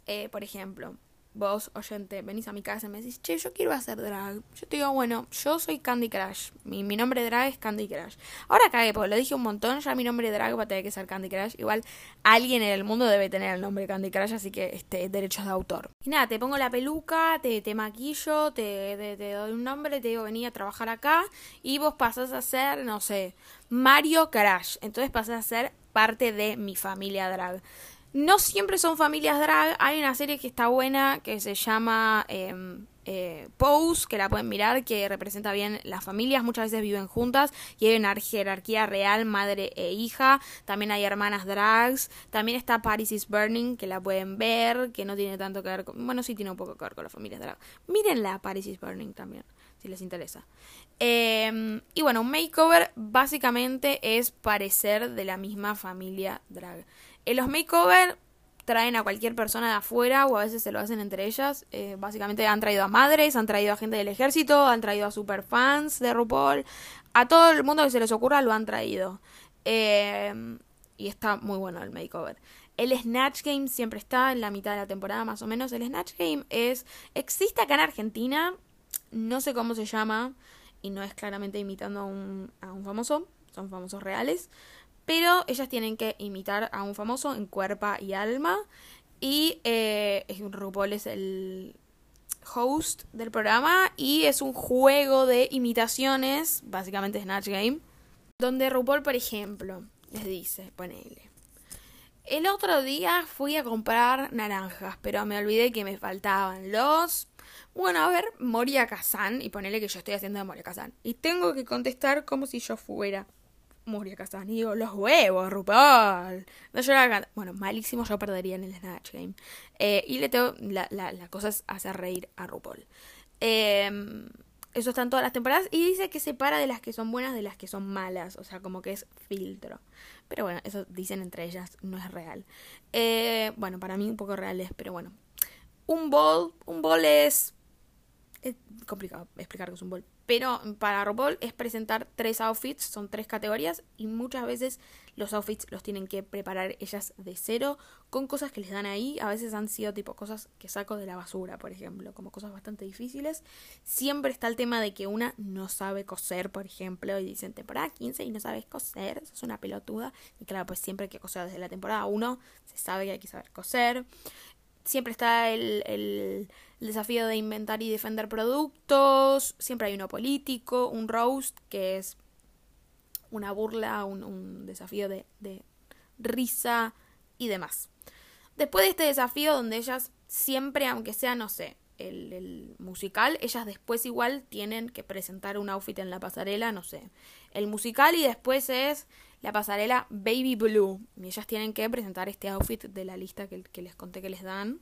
Speaker 1: Eh, por ejemplo, vos, oyente, venís a mi casa y me decís, che, yo quiero hacer drag. Yo te digo, bueno, yo soy Candy Crush. Mi, mi nombre de drag es Candy Crush. Ahora cagué, porque lo dije un montón, ya mi nombre de drag va a tener que ser Candy Crush. Igual alguien en el mundo debe tener el nombre Candy Crush, así que este, derechos de autor. Y nada, te pongo la peluca, te, te maquillo, te, te, doy un nombre, te digo, vení a trabajar acá. Y vos pasás a ser, no sé, Mario Crush. Entonces pasás a ser parte de mi familia drag. No siempre son familias drag. Hay una serie que está buena que se llama em, eh, Pose, que la pueden mirar, que representa bien las familias. Muchas veces viven juntas y hay una jerarquía real, madre e hija. También hay hermanas drags. También está Paris is Burning, que la pueden ver, que no tiene tanto que ver con. Bueno, sí tiene un poco que ver con las familias drag. Mírenla, Paris is Burning también, si les interesa. Em, y bueno, makeover básicamente es parecer de la misma familia drag. En los makeover traen a cualquier persona de afuera o a veces se lo hacen entre ellas. Eh, básicamente han traído a madres, han traído a gente del ejército, han traído a superfans de RuPaul. A todo el mundo que se les ocurra lo han traído. Eh, y está muy bueno el makeover. El Snatch Game siempre está en la mitad de la temporada más o menos. El Snatch Game es... Existe acá en Argentina. No sé cómo se llama. Y no es claramente imitando a un, a un famoso. Son famosos reales. Pero ellas tienen que imitar a un famoso en cuerpo y alma. Y eh, RuPaul es el host del programa. Y es un juego de imitaciones, básicamente Snatch Game. Donde RuPaul, por ejemplo, les dice, ponele. El otro día fui a comprar naranjas, pero me olvidé que me faltaban los... Bueno, a ver, Moria Kazan, y ponele que yo estoy haciendo de Moria Kazan. Y tengo que contestar como si yo fuera Y digo, los huevos, RuPaul. No llorar Bueno, malísimo yo perdería en el Snatch Game. Eh, y le tengo... La, la, la cosa es hacer reír a RuPaul. Eh, eso está en todas las temporadas. Y dice que separa de las que son buenas de las que son malas. O sea, como que es filtro. Pero bueno, eso dicen entre ellas, no es real. Eh, bueno, para mí un poco real es, pero bueno. Un bol, un bol es... Es complicado explicar qué es un bol. Pero para RuPaul es presentar tres outfits, son tres categorías y muchas veces los outfits los tienen que preparar ellas de cero con cosas que les dan ahí. A veces han sido tipo cosas que saco de la basura, por ejemplo, como cosas bastante difíciles. Siempre está el tema de que una no sabe coser, por ejemplo, y dicen temporada 15 y no sabes coser, eso es una pelotuda. Y claro, pues siempre hay que coser desde la temporada 1, se sabe que hay que saber coser siempre está el, el, desafío de inventar y defender productos, siempre hay uno político, un roast, que es una burla, un, desafío de, risa y demás. Después de este desafío donde ellas siempre, aunque sea, no sé, el, musical, ellas después igual tienen que presentar un outfit en la pasarela, no sé. El musical y después es la pasarela Baby Blue. Y ellas tienen que presentar este outfit de la lista que les conté que les dan.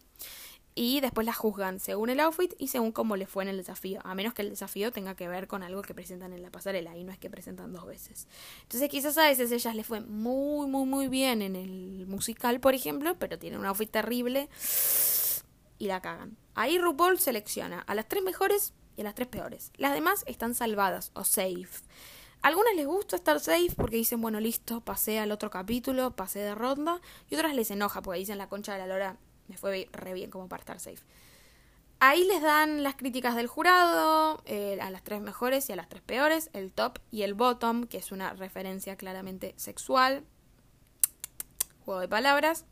Speaker 1: Y después las juzgan según el outfit y según cómo les fue en el desafío. A menos que el desafío tenga que ver con algo que presentan en la pasarela. Y no es que presentan dos veces. Entonces quizás a veces ellas les fue muy, muy, muy bien en el musical, por ejemplo. Pero tienen un outfit terrible. Y la cagan. Ahí RuPaul selecciona a las tres mejores y a las tres peores. Las demás están salvadas o safe. A algunas les gusta estar safe porque dicen, bueno, listo, pasé al otro capítulo, pasé de ronda. Y otras les enoja porque dicen, la concha de la lora me fue re bien como para estar safe. Ahí les dan las críticas del jurado, eh, a las tres mejores y a las tres peores, el top y el bottom, que es una referencia claramente sexual. Juego de palabras.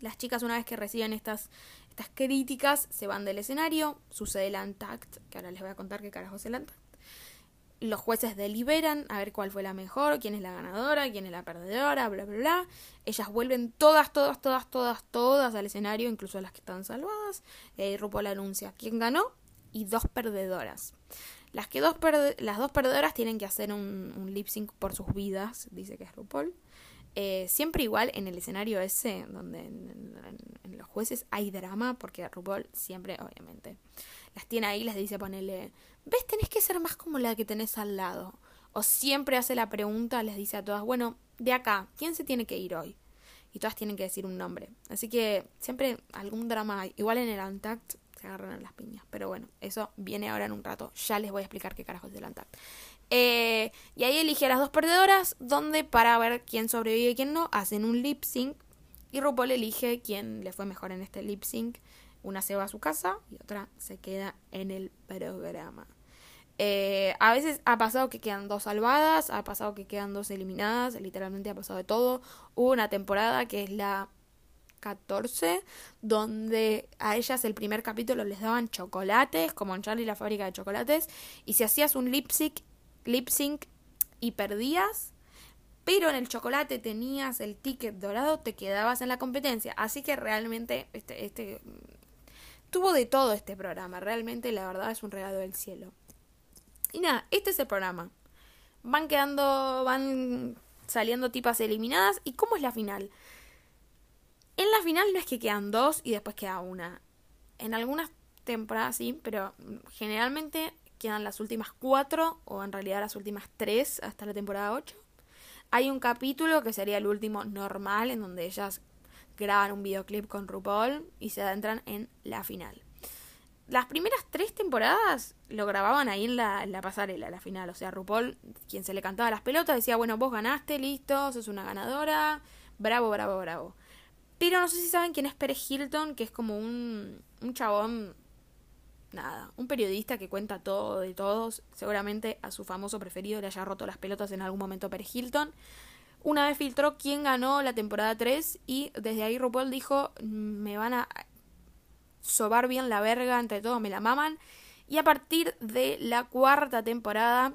Speaker 1: Las chicas una vez que reciben estas, estas críticas se van del escenario, sucede el Antact, que ahora les voy a contar qué carajo es el los jueces deliberan a ver cuál fue la mejor, quién es la ganadora, quién es la perdedora, bla, bla, bla. Ellas vuelven todas, todas, todas, todas, todas al escenario, incluso las que están salvadas. Y ahí anuncia quién ganó y dos perdedoras. Las, que dos las dos perdedoras tienen que hacer un, lip sync por sus vidas, dice que es RuPaul. Eh, siempre igual en el escenario ese, donde en, en, los jueces hay drama, porque RuPaul siempre, obviamente, las tiene ahí, les dice ponerle ¿ves? Tenés que ser más como la que tenés al lado. O siempre hace la pregunta, les dice a todas, bueno, de acá, ¿quién se tiene que ir hoy? Y todas tienen que decir un nombre. Así que siempre algún drama. Igual en el Antact se agarran las piñas. Pero bueno, eso viene ahora en un rato. Ya les voy a explicar qué carajo es el Antact. Eh, y ahí elige a las dos perdedoras, donde para ver quién sobrevive y quién no, hacen un lip sync. Y RuPaul elige quién le fue mejor en este lip sync. Una se va a su casa y otra se queda en el programa. Eh, a veces ha pasado que quedan dos salvadas, ha pasado que quedan dos eliminadas, literalmente ha pasado de todo. Hubo una temporada que es la 14, donde a ellas el primer capítulo les daban chocolates, como en Charlie la fábrica de chocolates, y si hacías un lip sync, lip sync y perdías, pero en el chocolate tenías el ticket dorado, te quedabas en la competencia. Así que realmente este, este tuvo de todo este programa. Realmente la verdad es un regalo del cielo. Y nada, este es el programa. Van quedando, van saliendo tipas eliminadas. ¿Y cómo es la final? En la final no es que quedan dos y después queda una. En algunas temporadas sí, pero generalmente quedan las últimas cuatro o en realidad las últimas tres hasta la temporada 8. Hay un capítulo que sería el último normal en donde ellas graban un videoclip con RuPaul y se adentran en la final las primeras tres temporadas lo grababan ahí en la, en la pasarela, la final. O sea, RuPaul, quien se le cantaba las pelotas, decía, bueno, vos ganaste, listo, sos una ganadora, bravo, bravo, bravo. Pero no sé si saben quién es Pérez Hilton, que es como un, un chabón, nada, un periodista que cuenta todo de todos. Seguramente a su famoso preferido le haya roto las pelotas en algún momento Pérez Hilton. Una vez filtró quién ganó la temporada 3 y desde ahí RuPaul dijo, me van a sobar bien la verga, entre todos me la maman. Y a partir de la cuarta temporada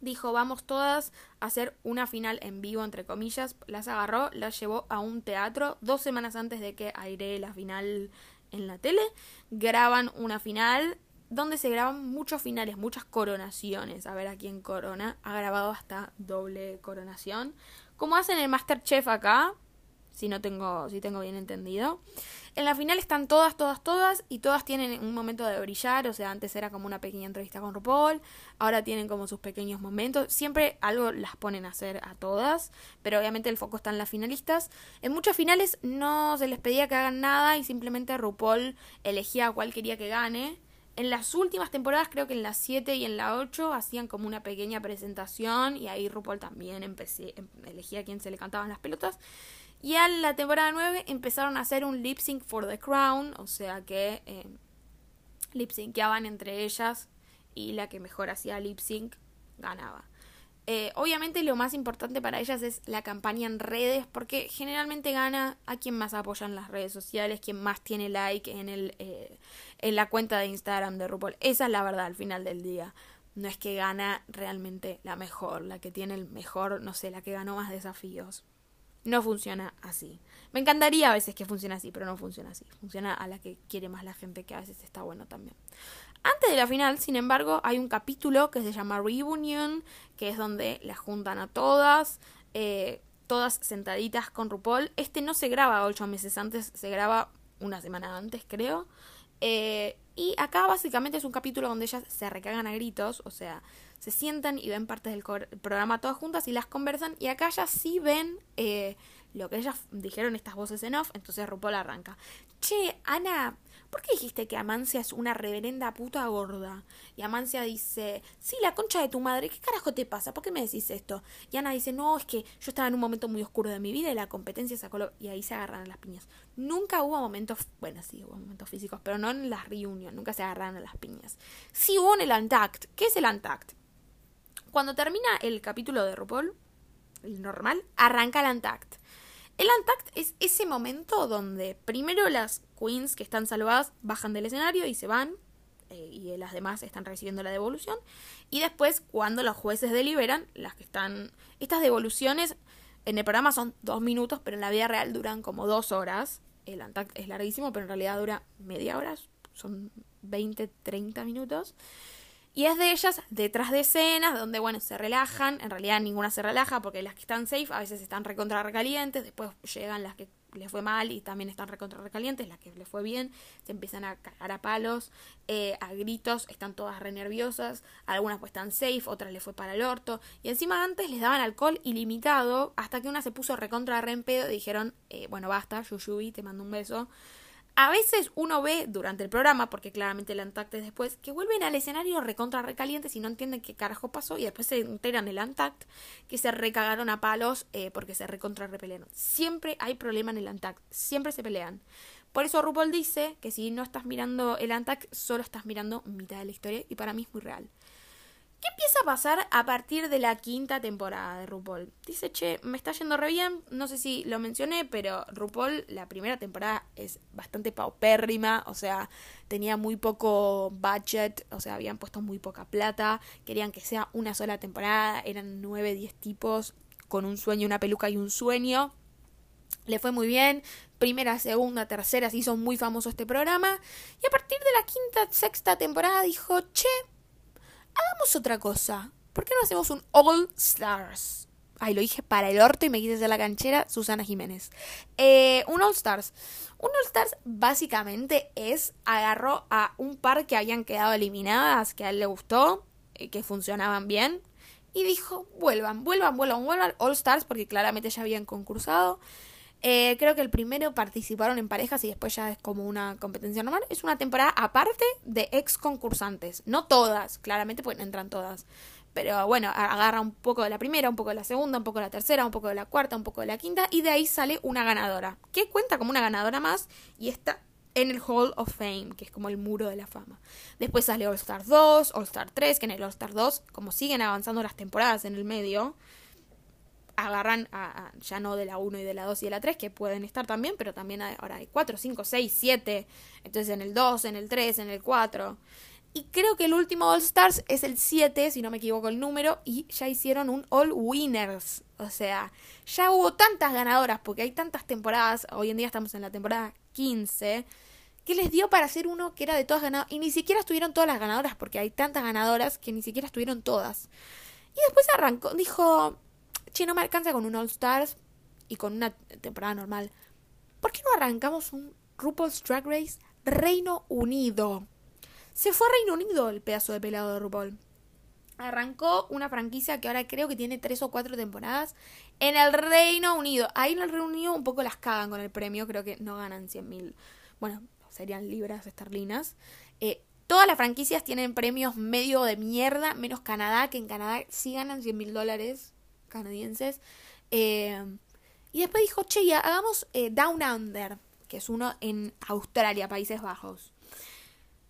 Speaker 1: dijo vamos todas a hacer una final en vivo, entre comillas, las agarró, las llevó a un teatro. Dos semanas antes de que aire la final en la tele, graban una final donde se graban muchos finales, muchas coronaciones, a ver a quién corona, ha grabado hasta doble coronación, como hacen el Masterchef acá, si no tengo, si tengo bien entendido. En la final están todas, todas, todas y todas tienen un momento de brillar, o sea, antes era como una pequeña entrevista con RuPaul, ahora tienen como sus pequeños momentos, siempre algo las ponen a hacer a todas, pero obviamente el foco está en las finalistas. En muchas finales no se les pedía que hagan nada y simplemente RuPaul elegía a cuál quería que gane. En las últimas temporadas, creo que en la 7 y en la 8, hacían como una pequeña presentación y ahí RuPaul también empecé, em, elegía a quién se le cantaban las pelotas. Y a la temporada 9 empezaron a hacer un lip sync for the crown, o sea que eh, lip syncaban entre ellas y la que mejor hacía lip sync ganaba. Eh, obviamente lo más importante para ellas es la campaña en redes, porque generalmente gana a quien más apoya en las redes sociales, quien más tiene like en, el, eh, en la cuenta de Instagram de RuPaul. Esa es la verdad al final del día. No es que gana realmente la mejor, la que tiene el mejor, no sé, la que ganó más desafíos. No funciona así. Me encantaría a veces que funcione así, pero no funciona así. Funciona a la que quiere más la gente, que a veces está bueno también. Antes de la final, sin embargo, hay un capítulo que se llama Reunion, que es donde las juntan a todas, eh, todas sentaditas con RuPaul. Este no se graba ocho meses antes, se graba una semana antes, creo. Eh, y acá básicamente es un capítulo donde ellas se recagan a gritos, o sea, se sientan y ven partes del programa todas juntas y las conversan. Y acá ya sí ven eh, lo que ellas dijeron, estas voces en off. Entonces RuPaul arranca. Che, Ana, ¿por qué dijiste que Amancia es una reverenda puta gorda? Y Amancia dice, sí, la concha de tu madre, ¿qué carajo te pasa? ¿Por qué me decís esto? Y Ana dice, no, es que yo estaba en un momento muy oscuro de mi vida y la competencia sacó lo... Y ahí se agarran las piñas. Nunca hubo momentos, bueno, sí, hubo momentos físicos, pero no en las reunions, nunca se agarraron las piñas. Sí hubo en el Untact. ¿Qué es el Untact? Cuando termina el capítulo de RuPaul, el normal, arranca el Untact. El Untact es ese momento donde primero las queens que están salvadas bajan del escenario y se van, eh, y las demás están recibiendo la devolución. Y después, cuando los jueces deliberan, las que están. Estas devoluciones en el programa son dos minutos, pero en la vida real duran como dos horas. El Untact es larguísimo, pero en realidad dura media hora, son 20, 30 minutos. Y es de ellas detrás de escenas, donde, bueno, se relajan. En realidad ninguna se relaja porque las que están safe a veces están recontra recalientes. Después llegan las que les fue mal y también están recontra recalientes. Las que les fue bien se empiezan a cagar a palos, eh, a gritos. Están todas re nerviosas. Algunas pues están safe, otras les fue para el orto. Y encima antes les daban alcohol ilimitado hasta que una se puso recontra re en pedo y dijeron, eh, bueno, basta, Yuyubi, te mando un beso. A veces uno ve durante el programa, porque claramente el Antact es después, que vuelven al escenario recontra recalientes y no entienden qué carajo pasó y después se enteran el Antact que se recagaron a palos eh, porque se recontra repelearon. Siempre hay problema en el Antact, siempre se pelean. Por eso RuPaul dice que si no estás mirando el Antact, solo estás mirando mitad de la historia y para mí es muy real. ¿Qué empieza a pasar a partir de la quinta temporada de RuPaul? Dice, che, me está yendo re bien, no sé si lo mencioné, pero RuPaul la primera temporada es bastante paupérrima, o sea, tenía muy poco budget, o sea, habían puesto muy poca plata, querían que sea una sola temporada, eran nueve, diez tipos con un sueño, una peluca y un sueño. Le fue muy bien, primera, segunda, tercera, se hizo muy famoso este programa, y a partir de la quinta, sexta temporada dijo, che, hagamos otra cosa. ¿Por qué no hacemos un All Stars? Ay, lo dije para el orto y me quise hacer la canchera, Susana Jiménez. Eh, un All Stars. Un All Stars básicamente es, agarró a un par que habían quedado eliminadas, que a él le gustó, eh, que funcionaban bien, y dijo, vuelvan, vuelvan, vuelvan, vuelvan All Stars, porque claramente ya habían concursado. Eh, creo que el primero participaron en parejas y después ya es como una competencia normal. Es una temporada aparte de ex concursantes. No todas, claramente, pues entran todas. Pero bueno, agarra un poco de la primera, un poco de la segunda, un poco de la tercera, un poco de la cuarta, un poco de la quinta. Y de ahí sale una ganadora. Que cuenta como una ganadora más y está en el Hall of Fame, que es como el muro de la fama. Después sale All Star 2, All Star 3, que en el All Star 2, como siguen avanzando las temporadas en el medio, agarran a, ya no de la 1 y de la 2 y de la 3, que pueden estar también, pero también ahora hay 4, 5, 6, 7, entonces en el 2, en el 3, en el 4. Y creo que el último All Stars es el 7, si no me equivoco el número, y ya hicieron un All Winners. O sea, ya hubo tantas ganadoras, porque hay tantas temporadas, hoy en día estamos en la temporada 15, que les dio para hacer uno que era de todas ganadoras. Y ni siquiera estuvieron todas las ganadoras, porque hay tantas ganadoras que ni siquiera estuvieron todas. Y después arrancó, dijo, che, no me alcanza con un All Stars y con una temporada normal. ¿Por qué no arrancamos un RuPaul's Drag Race Reino Unido? Se fue a Reino Unido el pedazo de pelado de RuPaul. Arrancó una franquicia que ahora creo que tiene tres o cuatro temporadas en el Reino Unido. Ahí en el Reino Unido un poco las cagan con el premio, creo que no ganan 100 mil. Bueno, serían libras esterlinas. Eh, todas las franquicias tienen premios medio de mierda, menos Canadá, que en Canadá sí ganan 100 mil dólares canadienses. Eh, y después dijo, che, ya, hagamos eh, Down Under, que es uno en Australia, Países Bajos.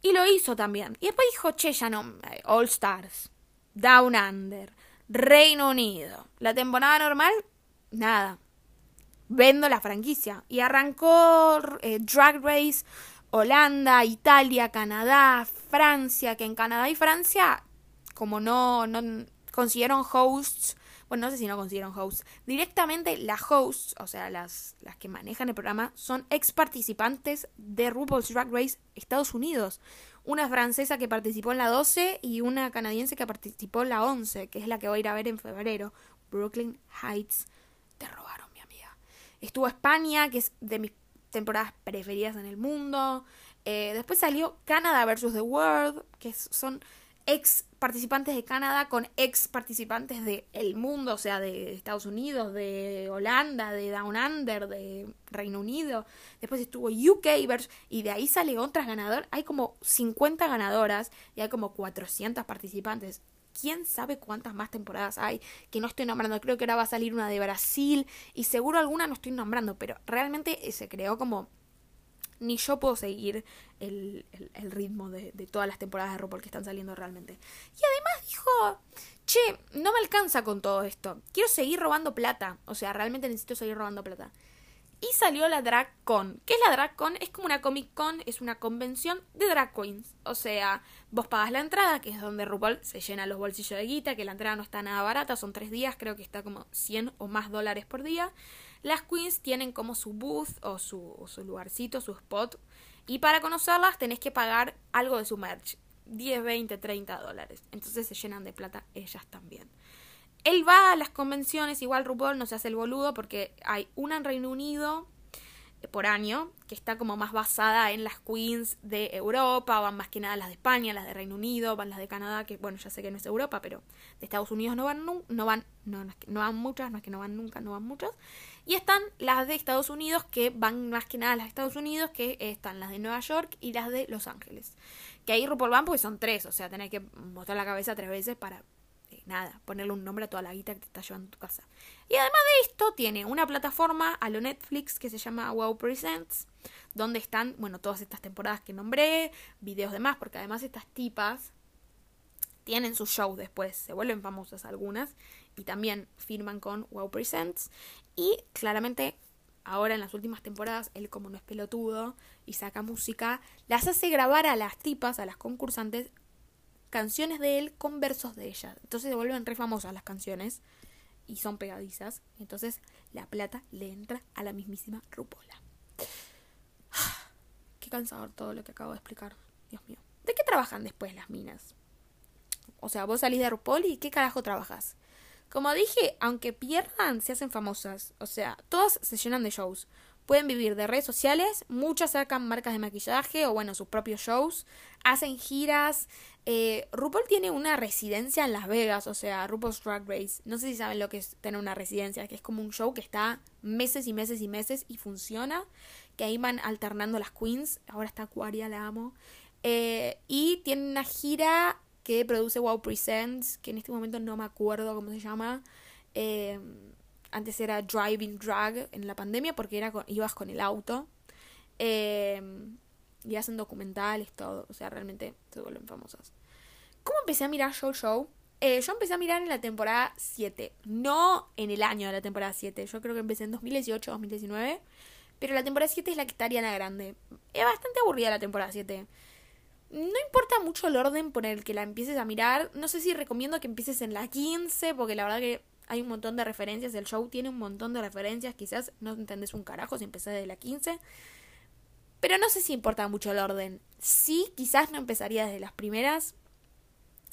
Speaker 1: Y lo hizo también. Y después dijo, che, ya no, eh, All Stars, Down Under, Reino Unido. La temporada normal, nada. Vendo la franquicia. Y arrancó Drag Race, Holanda, Italia, Canadá, Francia, que en Canadá y Francia, como no, no consiguieron hosts bueno, no sé si no consiguieron hosts, directamente las hosts, o sea, las, las que manejan el programa, son ex participantes de RuPaul's Drag Race Estados Unidos. Una francesa que participó en la 12 y una canadiense que participó en la 11, que es la que voy a ir a ver en febrero. Brooklyn Heights. Te robaron, mi amiga. Estuvo España, que es de mis temporadas preferidas en el mundo. Eh, después salió Canada vs. The World, que son ex participantes de Canadá con ex participantes del el mundo, o sea, de Estados Unidos, de Holanda, de Down Under, de Reino Unido. Después estuvo UK y de ahí sale otras ganadoras. Hay como 50 ganadoras y hay como 400 participantes. ¿Quién sabe cuántas más temporadas hay que no estoy nombrando? Creo que ahora va a salir una de Brasil y seguro alguna no estoy nombrando, pero realmente se creó como ni yo puedo seguir el, el, ritmo de, de, todas las temporadas de RuPaul que están saliendo realmente. Y además dijo, che, no me alcanza con todo esto, quiero seguir robando plata, o sea, realmente necesito seguir robando plata. Y salió la Drag Con. ¿Qué es la Drag Con? Es como una Comic Con, es una convención de drag queens. O sea, vos pagas la entrada, que es donde RuPaul se llena los bolsillos de guita, que la entrada no está nada barata, son tres días, creo que está como 100 o más dólares por día. Las queens tienen como su booth o su, su lugarcito, su spot. Y para conocerlas tenés que pagar algo de su merch. 10, 20, 30 dólares. Entonces se llenan de plata ellas también. Él va a las convenciones, igual RuPaul no se hace el boludo porque hay una en Reino Unido eh, por año, que está como más basada en las queens de Europa, van más que nada las de España, las de Reino Unido, van las de Canadá, que bueno, ya sé que no es Europa, pero de Estados Unidos no van, no, van, no, no, van muchas, no es que no van nunca, no van muchas. Y están las de Estados Unidos, que van más que nada las de Estados Unidos, que están las de Nueva York y las de Los Ángeles. Que ahí RuPaul van porque son tres, o sea, tenés que mostrar la cabeza tres veces para nada, ponerle un nombre a toda la guita que te está llevando a tu casa. Y además de esto, tiene una plataforma a lo Netflix que se llama Wow Presents, donde están, bueno, todas estas temporadas que nombré, videos de más, porque además estas tipas tienen su show después, se vuelven famosas algunas, y también firman con Wow Presents. Y claramente ahora en las últimas temporadas, él como no es pelotudo y saca música, las hace grabar a las tipas, a las concursantes, canciones de él con versos de ella. Entonces se vuelven re famosas las canciones y son pegadizas. Entonces la plata le entra a la mismísima Rupola. Qué cansador todo lo que acabo de explicar. Dios mío. ¿De qué trabajan después las minas? O sea, vos salís de RuPaul y ¿qué carajo trabajas? Como dije, aunque pierdan, se hacen famosas. O sea, todas se llenan de shows. Pueden vivir de redes sociales, muchas sacan marcas de maquillaje o bueno, sus propios shows, hacen giras. Eh, RuPaul tiene una residencia en Las Vegas, o sea, RuPaul's Drag Race. No sé si saben lo que es tener una residencia, que es como un show que está meses y meses y meses y funciona, que ahí van alternando las queens. Ahora está Aquaria, la amo. Eh, y tiene una gira que produce Wow Presents, que en este momento no me acuerdo cómo se llama. Eh, antes era driving drag en la pandemia porque era ibas con el auto. Eh, y hacen documentales, todo. O sea, realmente se vuelven famosas. ¿Cómo empecé a mirar Show Show? Eh, yo empecé a mirar en la temporada 7. No en el año de la temporada 7. Yo creo que empecé en 2018, 2019. Pero la temporada 7 es la que está Ariana Grande. Es bastante aburrida la temporada 7. No importa mucho el orden por el que la empieces a mirar. No sé si recomiendo que empieces en la 15, porque la verdad que hay un montón de referencias. El show tiene un montón de referencias. Quizás no entendés un carajo si empezás desde la 15. Pero no sé si importa mucho el orden. Sí, quizás no empezaría desde las primeras.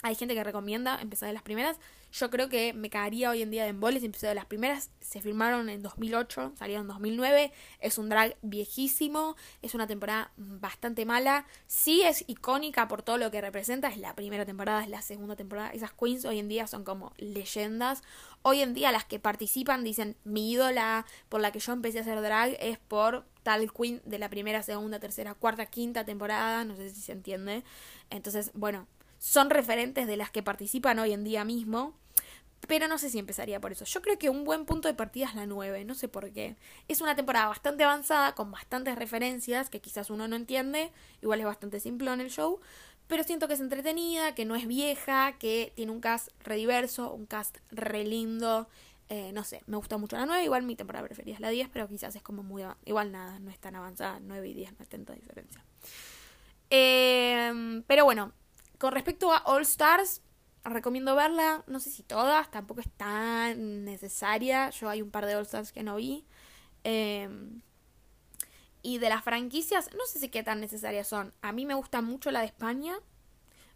Speaker 1: Hay gente que recomienda empezar de las primeras. Yo creo que me cagaría hoy en día de emboles si empecé de las primeras. Se filmaron en 2008, salieron en 2009. Es un drag viejísimo. Es una temporada bastante mala. Sí es icónica por todo lo que representa. Es la primera temporada, es la segunda temporada. Esas queens hoy en día son como leyendas. Hoy en día las que participan dicen mi ídola por la que yo empecé a hacer drag es por tal queen de la primera, segunda, tercera, cuarta, quinta temporada. No sé si se entiende. Entonces, bueno, son referentes de las que participan hoy en día mismo. Pero no sé si empezaría por eso. Yo creo que un buen punto de partida es la 9, no sé por qué. Es una temporada bastante avanzada, con bastantes referencias, que quizás uno no entiende, igual es bastante simple en el show, pero siento que es entretenida, que no es vieja, que tiene un cast rediverso, un cast re lindo. Eh, no sé, me gusta mucho la 9, igual mi temporada preferida es la 10, pero quizás es como muy... Igual nada, no es tan avanzada, 9 y 10 no hay tanta diferencia. Eh, pero bueno, con respecto a All Stars, recomiendo verla. No sé si todas, tampoco es tan necesaria. Yo hay un par de All que no vi. Em, y de las franquicias, no sé si qué tan necesarias son. A mí me gusta mucho la de España,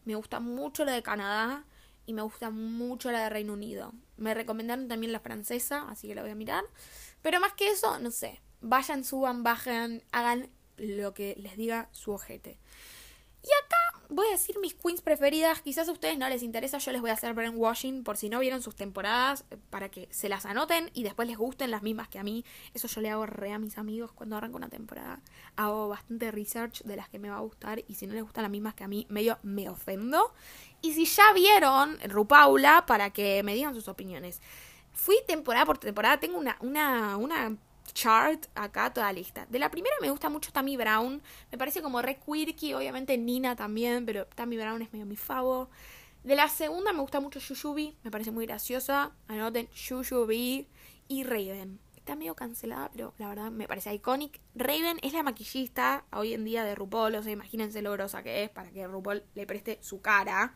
Speaker 1: me gusta mucho la de Canadá y me gusta mucho la de Reino Unido. Me recomendaron también la francesa, así que la voy a mirar. Pero más que eso, no sé. Vayan, suban, bajen, hagan lo que les diga su ojete. Voy a decir mis queens preferidas. Quizás a ustedes no les interesa, yo les voy a hacer brainwashing por si no vieron sus temporadas, eh, para que se las anoten y después les gusten las mismas que a mí. Eso yo le hago re a mis amigos cuando arranco una temporada. Hago bastante research de las que me va a gustar y si no les gustan las mismas que a mí, medio me ofendo. Y si ya vieron Rupaula, para que me digan sus opiniones. Fui temporada por temporada, tengo una, una, una chart acá toda lista. De la primera me gusta mucho Tammy Brown. Me parece como re quirky, obviamente Nina también, pero Tammy Brown es medio mi favo. De la segunda me gusta mucho Shushubi, me parece muy graciosa. Anoten Shushubi y Raven. Está medio cancelada, pero la verdad me parece icónica. Raven es la maquillista hoy en día de RuPaul, o sea, imagínense lo grosa que es para que RuPaul le preste su cara.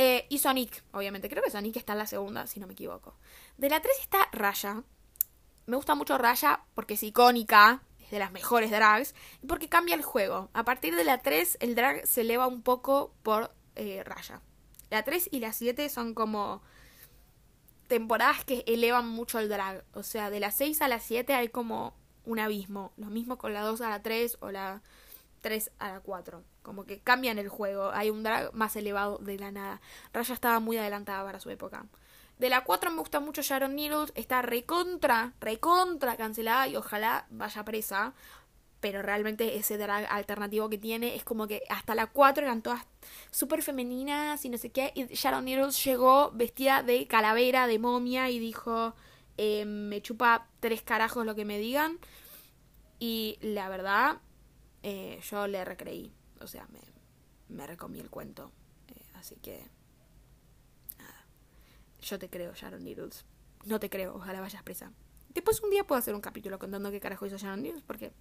Speaker 1: Eh, y Sonic, obviamente. Creo que Sonic está en la segunda, si no me equivoco. De la 3 está Raya, me gusta mucho Raya porque es icónica, es de las mejores drags, y porque cambia el juego. A partir de la 3 el drag se eleva un poco por eh, Raya. La 3 y la 7 son como temporadas que elevan mucho el drag. O sea, de la 6 a la 7 hay como un abismo. Lo mismo con la 2 a la 3 o la 3 a la 4. Como que cambian el juego. Hay un drag más elevado de la nada. Raya estaba muy adelantada para su época. De la 4 me gusta mucho Sharon Needles. Está recontra, recontra cancelada y ojalá vaya presa. Pero realmente ese drag alternativo que tiene es como que hasta la 4 eran todas súper femeninas y no sé qué. Y Sharon Needles llegó vestida de calavera, de momia y dijo, eh, me chupa tres carajos lo que me digan. Y la verdad, eh, yo le recreí. O sea, me, me recomí el cuento. Eh, así que yo te creo, Sharon Needles. No te creo, ojalá vayas presa. Después un día puedo hacer un capítulo contando qué carajo hizo Sharon Needles, porque.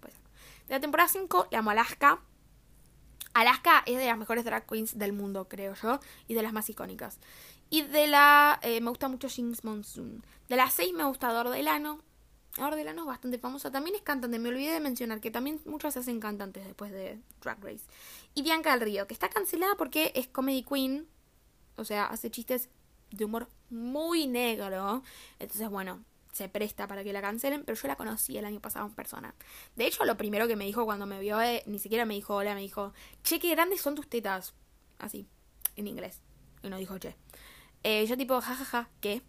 Speaker 1: Pues. De la temporada 5 le amo Alaska. Alaska es de las mejores drag queens del mundo, creo yo, y de las más icónicas. Y de la. Eh, me gusta mucho Jinx Monsoon. De la 6 me gusta Dor Delano. Dor Delano es bastante famosa. También es cantante. Me olvidé de mencionar que también muchas se hacen cantantes después de Drag Race. Y Bianca del Río, que está cancelada porque es comedy queen. O sea, hace chistes de humor muy negro. Entonces, bueno, se presta para que la cancelen, pero yo la conocí el año pasado en persona. De hecho, lo primero que me dijo cuando me vio, eh, ni siquiera me dijo hola, me dijo, che, qué grandes son tus tetas. Así, en inglés. Y no dijo che. Eh, yo tipo, jajaja, ja, ja, ¿qué?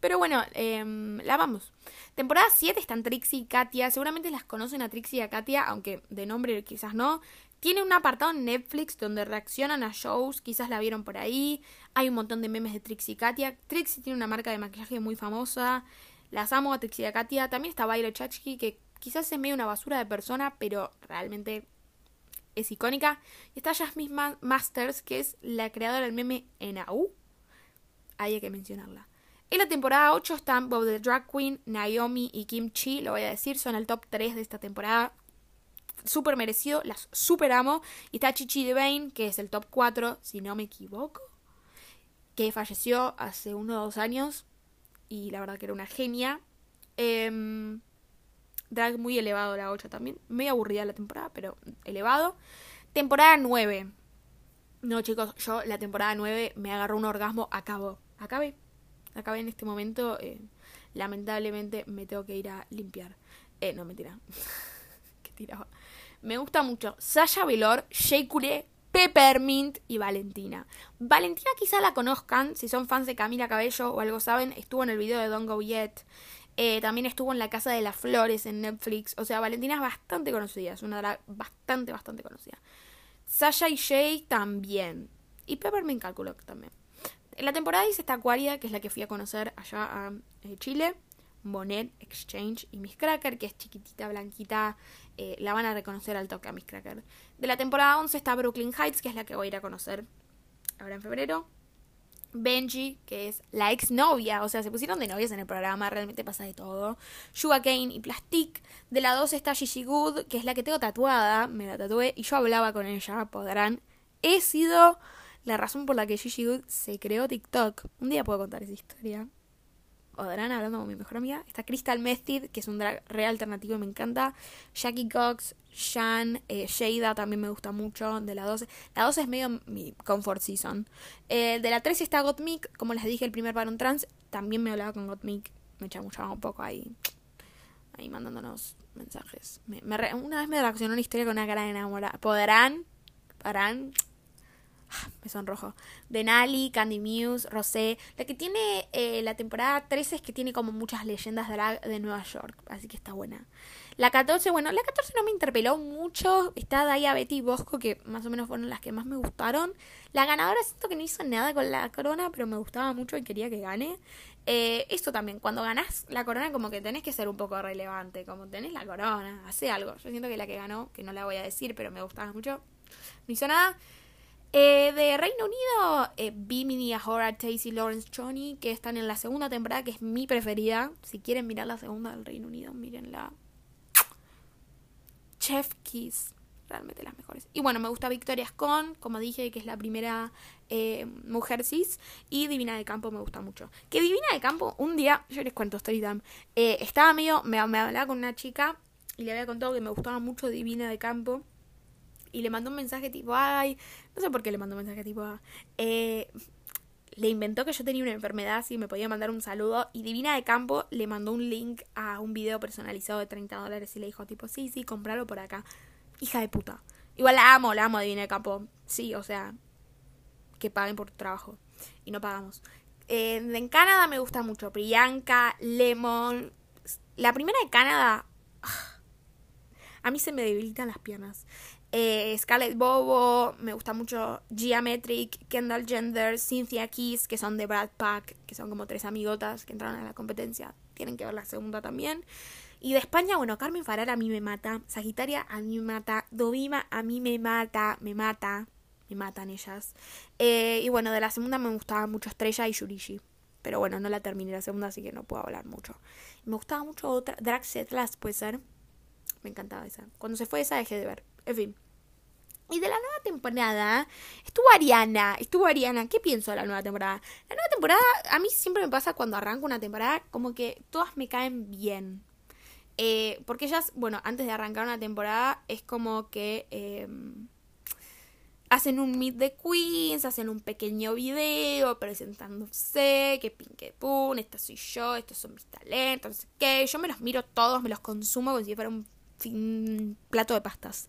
Speaker 1: Pero bueno, eh, la vamos. Temporada 7 están Trixie y Katia. Seguramente las conocen a Trixie y a Katia, aunque de nombre quizás no. Tiene un apartado en Netflix donde reaccionan a shows, quizás la vieron por ahí. Hay un montón de memes de Trixie y Katia. Trixie tiene una marca de maquillaje muy famosa. Las amo a Trixie y a Katia. También está Violet Chachki, que quizás es medio una basura de persona, pero realmente es icónica. Y está Jasmine Masters, que es la creadora del meme Enau. Ahí hay que mencionarla. En la temporada 8 están Bob the Drag Queen, Naomi y Kim Chi, lo voy a decir, son el top 3 de esta temporada. súper merecido, las super amo. Y está Chichi DeVane, que es el top 4, si no me equivoco, que falleció hace uno o dos años. Y la verdad que era una genia. Em, drag muy elevado la 8 también. Muy aburrida la temporada, pero elevado. Temporada 9. No, chicos, yo la temporada 9 me agarró un orgasmo. Acabo. Acabé. Acabé en este momento. Eh, lamentablemente me tengo que ir a limpiar. Eh, no, mentira. Qué tiraba. Me gusta mucho Sasha Velor, Shea Peppermint y Valentina. Valentina quizá la conozcan, si son fans de Camila Cabello o algo saben, estuvo en el video de Don't Go Yet. Eh, también estuvo en La Casa de las Flores en Netflix. O sea, Valentina es bastante conocida, es una drag bastante, bastante conocida. Sasha y Shay también. Y Peppermint calculo también. En la temporada dice está Aquaria, que es la que fui a conocer allá a eh, Chile. Monet, Exchange y Miss Cracker, que es chiquitita, blanquita. Eh, la van a reconocer al toque a Miss Cracker. De la temporada 11 está Brooklyn Heights, que es la que voy a ir a conocer ahora en febrero. Benji, que es la exnovia, o sea, se pusieron de novias en el programa, realmente pasa de todo. Suga Kane y Plastic. De la 2 está Gigi Good, que es la que tengo tatuada, me la tatué y yo hablaba con ella, podrán. He sido la razón por la que Gigi Good se creó TikTok. Un día puedo contar esa historia. Podrán hablando con mi mejor amiga. Está Crystal Method, que es un drag re alternativo y me encanta. Jackie Cox, Shan, eh, Shada también me gusta mucho. De la 12. La 12 es medio mi comfort season. Eh, de la 13 está Gottmik, como les dije, el primer varón trans. También me hablaba con Gottmik. Me chamuchaba un poco ahí. Ahí mandándonos mensajes. una vez me reaccionó una historia con una cara de enamorada. ¿Podrán? ¿Podrán? me sonrojo. Denali, Candy Muse, Rosé. La que tiene eh, la temporada 13 es que tiene como muchas leyendas de Nueva York, así que está buena. La 14, bueno, la 14 no me interpeló mucho. Está Daya, Betty y Bosco, que más o menos fueron las que más me gustaron. La ganadora siento que no hizo nada con la corona, pero me gustaba mucho y quería que gane. Eh, esto también, cuando ganás la corona, como que tenés que ser un poco relevante. Como tenés la corona, hace algo. Yo siento que la que ganó, que no la voy a decir, pero me gustaba mucho, no hizo nada. Eh, de Reino Unido, eh, Bimini, Ahora, Tacy, Lawrence, Johnny, que están en la segunda temporada, que es mi preferida. Si quieren mirar la segunda del Reino Unido, mírenla. Chef Kiss, realmente las mejores. Y bueno, me gusta Victoria Scone, como dije, que es la primera eh, mujer cis. Y Divina de Campo me gusta mucho. Que Divina de Campo, un día, yo les cuento story time, eh, estaba medio, me, me hablaba con una chica y le había contado que me gustaba mucho Divina de Campo y le mandó un mensaje tipo, ay, no sé por qué le mandó un mensaje tipo, eh, le inventó que yo tenía una enfermedad, si me podía mandar un saludo. Y Divina de Campo le mandó un link a un video personalizado de 30 dólares y le dijo, tipo, sí, sí, compralo por acá. Hija de puta. Igual la amo, la amo a Divina de Campo. Sí, o sea, que paguen por tu trabajo. Y no pagamos. Eh, en Canadá me gusta mucho Priyanka, Lemon. La primera de Canadá. A mí se me debilitan las piernas. Eh, Scarlett Bobo, me gusta mucho Geometric, Kendall Gender, Cynthia Keys, que son de Brad Pack, que son como tres amigotas que entraron a la competencia. Tienen que ver la segunda también. Y de España, bueno, Carmen Farara a mí me mata, Sagitaria a mí me mata, Dovima a mí me mata, me mata, me matan ellas. Eh, y bueno, de la segunda me gustaba mucho Estrella y Yurishi. Pero bueno, no la terminé la segunda, así que no puedo hablar mucho. Me gustaba mucho otra, Drag puede ser. Me encantaba esa. Cuando se fue esa dejé de ver. En fin. Y de la nueva temporada estuvo Ariana, estuvo Ariana. ¿Qué pienso de la nueva temporada? La nueva temporada, a mí siempre me pasa cuando arranco una temporada, como que todas me caen bien. Eh, porque ellas, bueno, antes de arrancar una temporada, es como que em, hacen un meet de queens, hacen un pequeño video presentándose, que pin, que pum, esta soy yo, estos son mis talentos, no sé qué. Yo me los miro todos, me los consumo como si fuera un plato de pastas.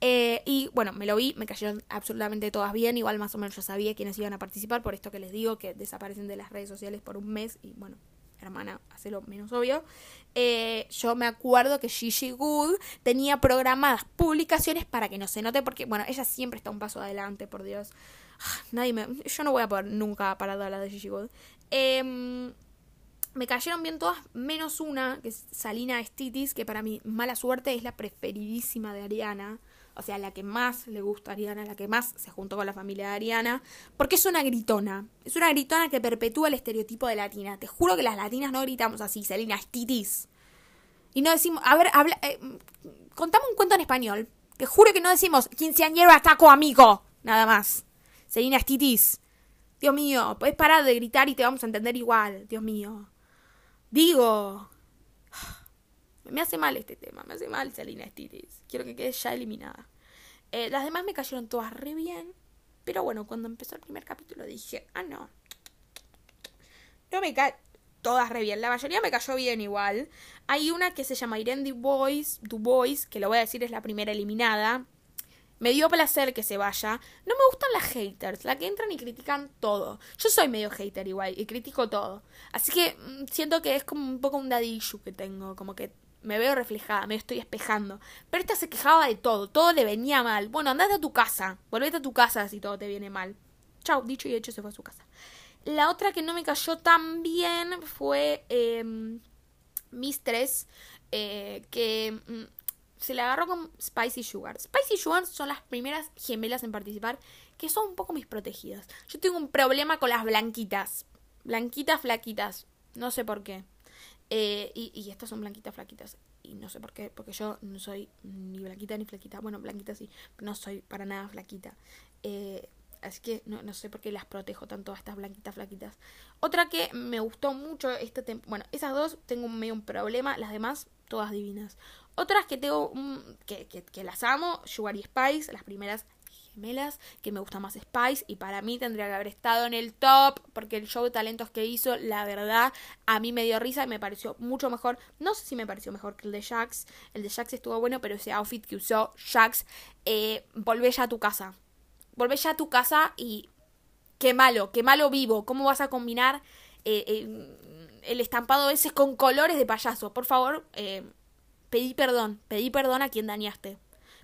Speaker 1: Eh, y bueno, me lo vi, me cayeron absolutamente todas bien. Igual más o menos yo sabía quiénes iban a participar, por esto que les digo, que desaparecen de las redes sociales por un mes. Y bueno, hermana, lo menos obvio. Eh, yo me acuerdo que Gigi Good tenía programadas publicaciones para que no se note, porque bueno, ella siempre está un paso adelante, por Dios. Ah, nadie me. Yo no voy a poder nunca parar de la de Gigi Good. Eh, me cayeron bien todas, menos una, que es Salina Estitis, que para mi mala suerte es la preferidísima de Ariana. O sea, la que más le gusta a Ariana, la que más se juntó con la familia de Ariana. Porque es una gritona. Es una gritona que perpetúa el estereotipo de latina. Te juro que las latinas no gritamos así, Salina Estitis. Y no decimos, a ver, habla, eh, contame un cuento en español. Te juro que no decimos quinceañero ataco amigo. Nada más. Selina Stitis. Dios mío, puedes parar de gritar y te vamos a entender igual. Dios mío. Digo. Me hace mal este tema, me hace mal Selina Stitis. Quiero que quede ya eliminada. Eh, las demás me cayeron todas re bien. Pero bueno, cuando empezó el primer capítulo dije, ah, no. No me cae todas re bien. La mayoría me cayó bien igual. Hay una que se llama Irene Dubois, Dubois, que lo voy a decir es la primera eliminada. Me dio placer que se vaya. No me gustan las haters, las que entran y critican todo. Yo soy medio hater igual y critico todo. Así que mm, siento que es como un poco un daddy issue que tengo, como que me veo reflejada, me estoy espejando. Pero esta se quejaba de todo, todo le venía mal. Bueno, andate a tu casa, volvete a tu casa si todo te viene mal. Chau, dicho y hecho, se fue a su casa. La otra que no me cayó tan bien fue eh, Mistress, eh, que mm, se le agarró con Spicy Sugar. Spicy Sugar son las primeras gemelas en participar, que son un poco mis protegidas. Yo tengo un problema con las blanquitas. Blanquitas, flaquitas. No sé por qué. Eh, y, estas son blanquitas, flaquitas. Y no sé por qué, porque yo no soy ni blanquita ni flaquita. Bueno, blanquita sí, no soy para nada flaquita. Eh, así que no, no, sé por qué las protejo tanto a estas blanquitas, flaquitas. Otra que me gustó mucho este Bueno, esas dos tengo medio un problema. Las demás, todas divinas. Otras que tengo, que, que, que, las amo, Sugar y Spice, las primeras gemelas, que me gusta más Spice y para mí tendría que haber estado en el top porque el show de talentos que hizo, la verdad, a mí me dio risa y me pareció mucho mejor. No sé si me pareció mejor que el de Jax, el de Jax estuvo bueno, pero ese outfit que usó Jax, eh, volvé ya a tu casa. Volvé ya a tu casa y qué malo, qué malo vivo. ¿Cómo vas a combinar eh, eh, el estampado ese con colores de payaso? Por favor, eh, pedí perdón, pedí perdón a quien dañaste.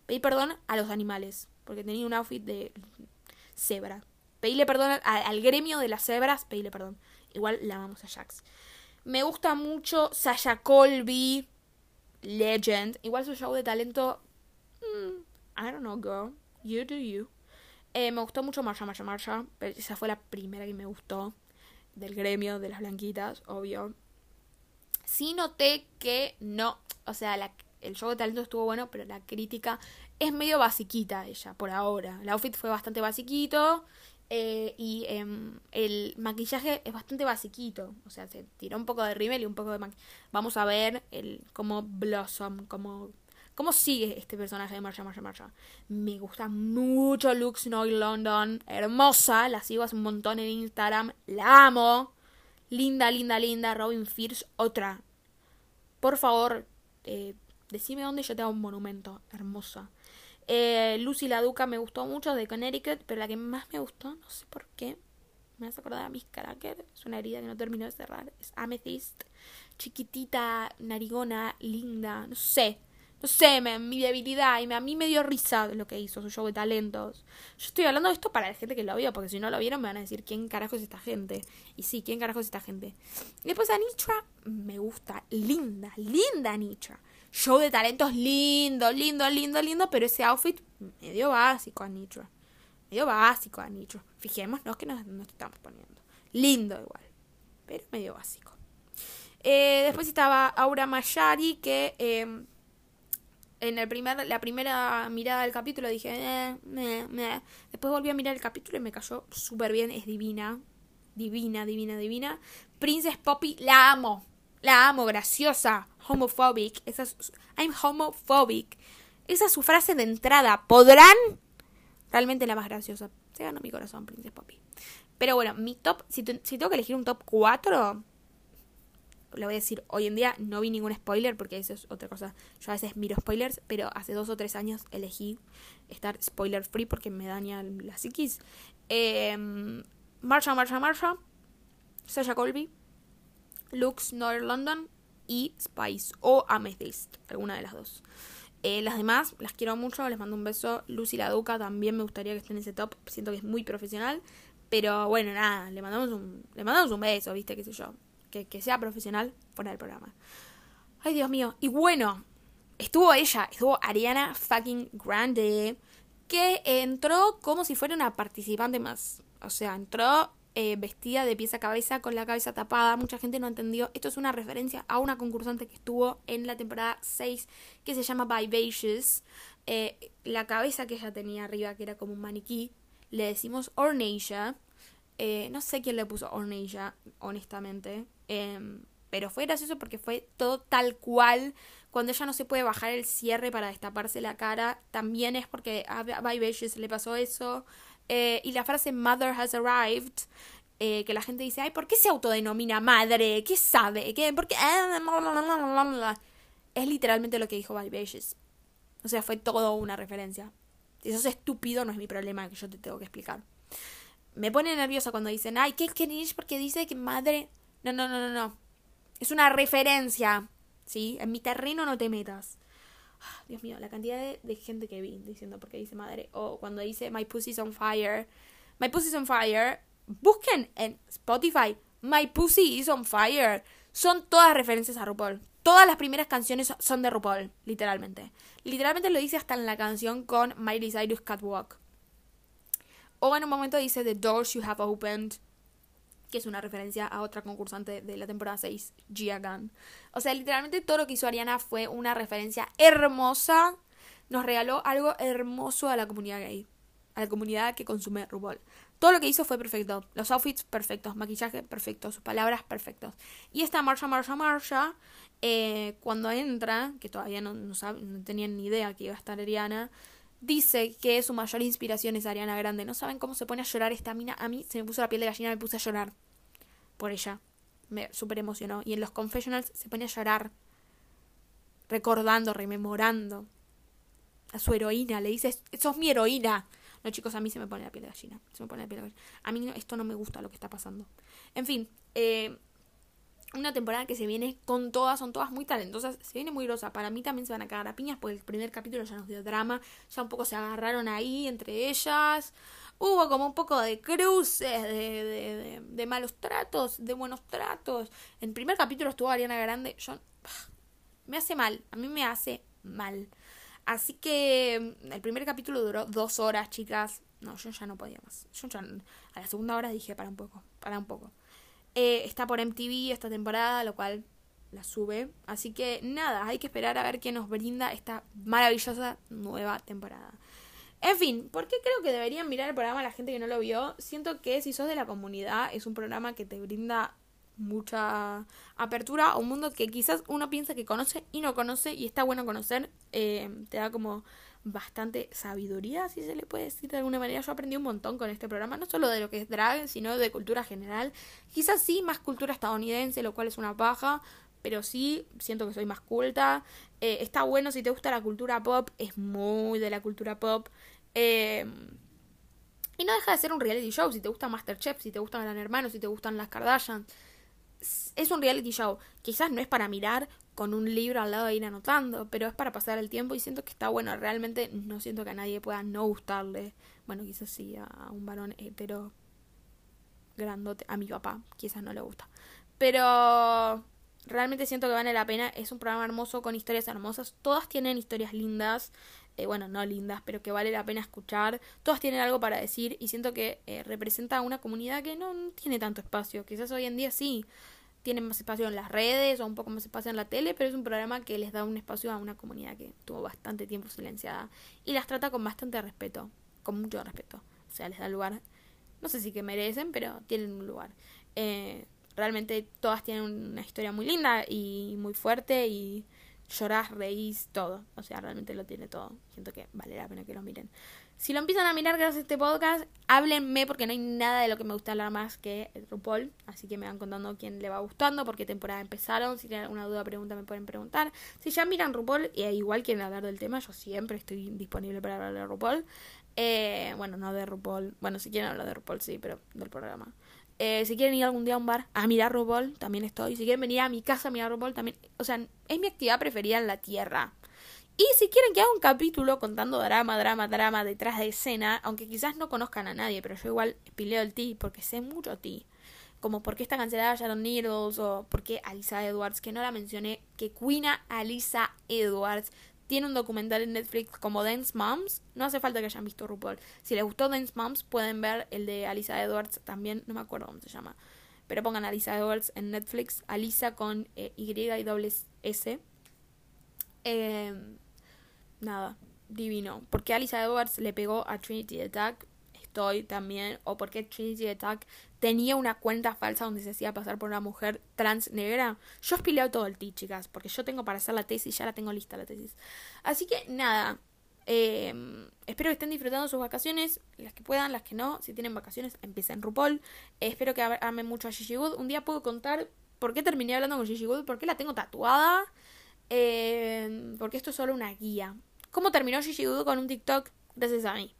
Speaker 1: Pedí perdón a los animales, porque tenía un outfit de cebra. Pedíle perdón al, gremio de las cebras, pedíle perdón. Igual la amamos a Jax. Me gusta mucho Sasha Colby, Legend. Igual su show de talento, mm, I don't know, girl. You do you. Eh, me gustó mucho Marsha, Marsha, Marsha. Esa fue la primera que me gustó. Del gremio, de las blanquitas, obvio. Sí noté que no o sea, el show de talento estuvo bueno, pero la crítica es medio basiquita ella, por ahora. El outfit fue bastante basiquito. Eh, y em, el maquillaje es bastante basiquito. O sea, se tiró un poco de rímel y un poco de maquillaje. Vamos a ver el cómo Blossom, cómo, cómo sigue este personaje de Marsha, Marsha, Marsha. Me gusta mucho Lux Noy London. Hermosa. La sigo hace un montón en Instagram. La amo. Linda, linda, linda. Robin Fierce, otra. Por favor, eh, decime dónde yo tengo un monumento. Hermosa. Eh, Lucy la Duca me gustó mucho de Connecticut, pero la que más me gustó, no sé por qué, me hace acordar a Miss Cracker. Es una herida que no terminó de cerrar. Es Amethyst. Chiquitita, narigona, linda. No sé. No sé, mi debilidad. Y a mí me dio risa lo que hizo su show de talentos. Yo estoy hablando de esto para la gente que lo vio, porque si no lo vieron me van a decir quién carajo es esta gente. Y sí, quién carajo es esta gente. Y después Anitra me gusta. Linda, linda Anitra. Show de talentos lindo, lindo, lindo, lindo. Pero ese outfit medio básico Anitra. Medio básico Anitra. Fijémonos que nos, estamos poniendo. Lindo igual. Pero medio básico. Eh, después estaba Aura Mayari que... Eh, en el primer, la primera mirada del capítulo dije, eh, después volví a mirar el capítulo y me cayó súper bien, es divina, divina, divina, divina. Princess Poppy, la amo, la amo, graciosa, homophobic, esa I'm homophobic. Esa es su frase de entrada, ¿podrán? Realmente la más graciosa. Se ganó mi corazón, Princess Poppy. Pero bueno, mi top, si, si tengo que elegir un top 4, le voy a decir, hoy en día no vi ningún spoiler porque eso es otra cosa. Yo a veces miro spoilers, pero hace dos o tres años elegí estar spoiler free porque me daña la psiquis. Eh, Marsha, Marsha, Marsha, Sasha Colby, Lux, North London y Spice o Amethyst, alguna de las dos. Eh, las demás las quiero mucho, les mando un beso. Lucy la Duca también me gustaría que esté en ese top, siento que es muy profesional. Pero bueno, nada, le mandamos un, le mandamos un beso, viste, qué sé yo que, sea profesional fuera del programa. Ay, Dios mío. Y bueno, estuvo ella, estuvo Ariana fucking Grande, que entró como si fuera una participante más. O sea, entró eh, vestida de pieza a cabeza con la cabeza tapada. Mucha gente no entendió. Esto es una referencia a una concursante que estuvo en la temporada 6 que se llama Vivacious. Eh, la cabeza que ella tenía arriba, que era como un maniquí, le decimos Ornasia. Eh, no sé quién le puso Ornasia, honestamente. Em, pero fue gracioso porque fue todo tal cual. Cuando ella no se puede bajar el cierre para destaparse la cara, también es porque a Vivacious le pasó eso. Eh, y la frase Mother has arrived, eh, que la gente dice, ay, ¿por qué se autodenomina madre? ¿Qué sabe? ¿Qué? ¿Por qué? Es literalmente lo que dijo Vivacious. O sea, fue todo una referencia. Si sos estúpido, no es mi problema que yo te tengo que explicar. Me pone nerviosa cuando dicen, ay, ¿qué es Porque dice que madre. No, no, no, no, no. Es una referencia. ¿Sí? En mi terreno no te metas. Dios mío, la cantidad de, gente que vi diciendo porque dice madre. O cuando dice My Pussy's on Fire. My Pussy's on Fire. Busquen en Spotify. My Pussy is on Fire. Son todas referencias a RuPaul. Todas las primeras canciones son de RuPaul, literalmente. Literalmente lo dice hasta en la canción con Miley Cyrus Catwalk. O en un momento dice The doors you have opened que es una referencia a otra concursante de la temporada 6, Gia Gunn. O sea, literalmente todo lo que hizo Ariana fue una referencia hermosa. Nos regaló algo hermoso a la comunidad gay, a la comunidad que consume RuPaul. Todo lo que hizo fue perfecto. Los outfits perfectos, maquillaje perfecto, sus palabras perfectos. Y esta Marsha, Marsha, Marsha, eh, cuando entra, que todavía no, no, no tenían ni idea que iba a estar Ariana, dice que su mayor inspiración es Ariana Grande. ¿No saben cómo se pone a llorar esta mina? A mí se me puso la piel de gallina, me puse a llorar por ella. Me súper emocionó. Y en los confessionals se pone a llorar, recordando, rememorando a su heroína. Le dice, sos mi heroína. No, chicos, a mí se me pone la piel de gallina. Se me pone la piel de gallina. A mí esto no me gusta lo que está pasando. En fin, eh, una temporada que se viene con todas, son todas muy talentosas, se viene muy rosa. Para mí también se van a cagar a piñas porque el primer capítulo ya nos dio drama, ya un poco se agarraron ahí entre ellas. Hubo como un poco de cruces, de, de, de, malos tratos, de buenos tratos. En el primer capítulo estuvo Ariana Grande, yo me hace mal, a mí me hace mal. Así que el primer capítulo duró dos horas, chicas. No, yo ya no podía más. Yo ya a la segunda hora dije, para un poco, para un poco. Eh, está por MTV esta temporada, lo cual la sube. Así que nada, hay que esperar a ver qué nos brinda esta maravillosa nueva temporada. En fin, ¿por qué creo que deberían mirar el programa la gente que no lo vio? Siento que si sos de la comunidad es un programa que te brinda mucha apertura a un mundo que quizás uno piensa que conoce y no conoce y está bueno conocer. Eh, te da como bastante sabiduría, si se le puede decir de alguna manera. Yo aprendí un montón con este programa, no solo de lo que es drag, sino de cultura general. Quizás sí, más cultura estadounidense, lo cual es una paja, pero sí, siento que soy más culta. Eh, está bueno si te gusta la cultura pop, es muy de la cultura pop. Eh, y no deja de ser un reality show, si te gusta Masterchef, si te gustan Gran Hermano, si te gustan las Kardashian. Es un reality show. Quizás no es para mirar con un libro al lado de ir anotando, pero es para pasar el tiempo y siento que está bueno. Realmente no siento que a nadie pueda no gustarle. Bueno, quizás sí a un varón hetero grandote, a mi papá, quizás no le gusta. Pero realmente siento que vale la pena. Es un programa hermoso con historias hermosas. Todas tienen historias lindas. Eh, bueno, no lindas, pero que vale la pena escuchar. Todas tienen algo para decir y siento que eh, representa a una comunidad que no tiene tanto espacio. Quizás hoy en día sí tienen más espacio en las redes o un poco más espacio en la tele, pero es un programa que les da un espacio a una comunidad que tuvo bastante tiempo silenciada y las trata con bastante respeto, con mucho respeto. O sea, les da lugar, no sé si que merecen, pero tienen un lugar. Eh, realmente todas tienen una historia muy linda y muy fuerte y llorás, reís, todo. O sea, realmente lo tiene todo. Siento que vale la pena que lo miren. Si lo empiezan a mirar gracias a este podcast, háblenme porque no hay nada de lo que me gusta hablar más que RuPaul. Así que me van contando quién le va gustando, por qué temporada empezaron. Si tienen alguna duda o pregunta me pueden preguntar. Si ya miran RuPaul y igual quieren hablar del tema, yo siempre estoy disponible para hablar de RuPaul. Eh, bueno, no de RuPaul. Bueno, si quieren hablar de RuPaul, sí, pero del programa. Eh, si quieren ir algún día a un bar a mirar RuPaul, también estoy. Si quieren venir a mi casa a mirar RuPaul, también. O sea, es mi actividad preferida en la tierra. Y si quieren que haga un capítulo contando drama, drama, drama detrás de escena, aunque quizás no conozcan a nadie, pero yo igual pileo el ti porque sé mucho ti. Como por qué está cancelada Sharon Needles o por qué Alisa Edwards, que no la mencioné, que Queena Alisa Edwards tiene un documental en Netflix como Dance Moms. No hace falta que hayan visto RuPaul. Si les gustó Dance Moms, pueden ver el de Alisa Edwards también. No me acuerdo cómo se llama. Pero pongan Alisa Edwards en Netflix. Alisa con eh, Y y doble S. Em, nada, divino. Porque Alisa Edwards le pegó a Trinity Attack. Estoy también. O porque Trinity Attack tenía una cuenta falsa donde se hacía pasar por una mujer trans negra. Yo espileo todo el ti, chicas. Porque yo tengo para hacer la tesis. Ya la tengo lista la tesis. Así que nada. Em, espero que estén disfrutando sus vacaciones, las que puedan, las que no. Si tienen vacaciones, empiecen RuPaul. espero que amen mucho a Gigi Good. Un día puedo contar por qué terminé hablando con Gigi Good, por qué la tengo tatuada. Eh, porque esto es solo una guía. ¿Cómo terminó Gigi Good con un TikTok? Gracias a mí.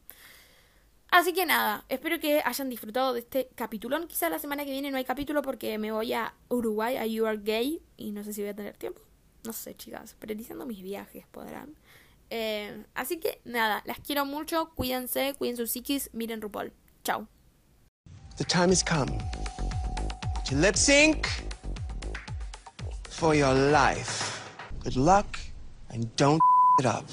Speaker 1: Así que nada, espero que hayan disfrutado de este capitulón. Quizá la semana que viene no hay capítulo porque me voy a Uruguay, a You Are Gay, y no sé si voy a tener tiempo. No sé, chicas, priorizando mis viajes podrán. Eh, así que nada, las quiero mucho, cuídense, cuiden sus psiquis, miren RuPaul. Chao. The time has come to lip sync for your life. Good luck and don't it up.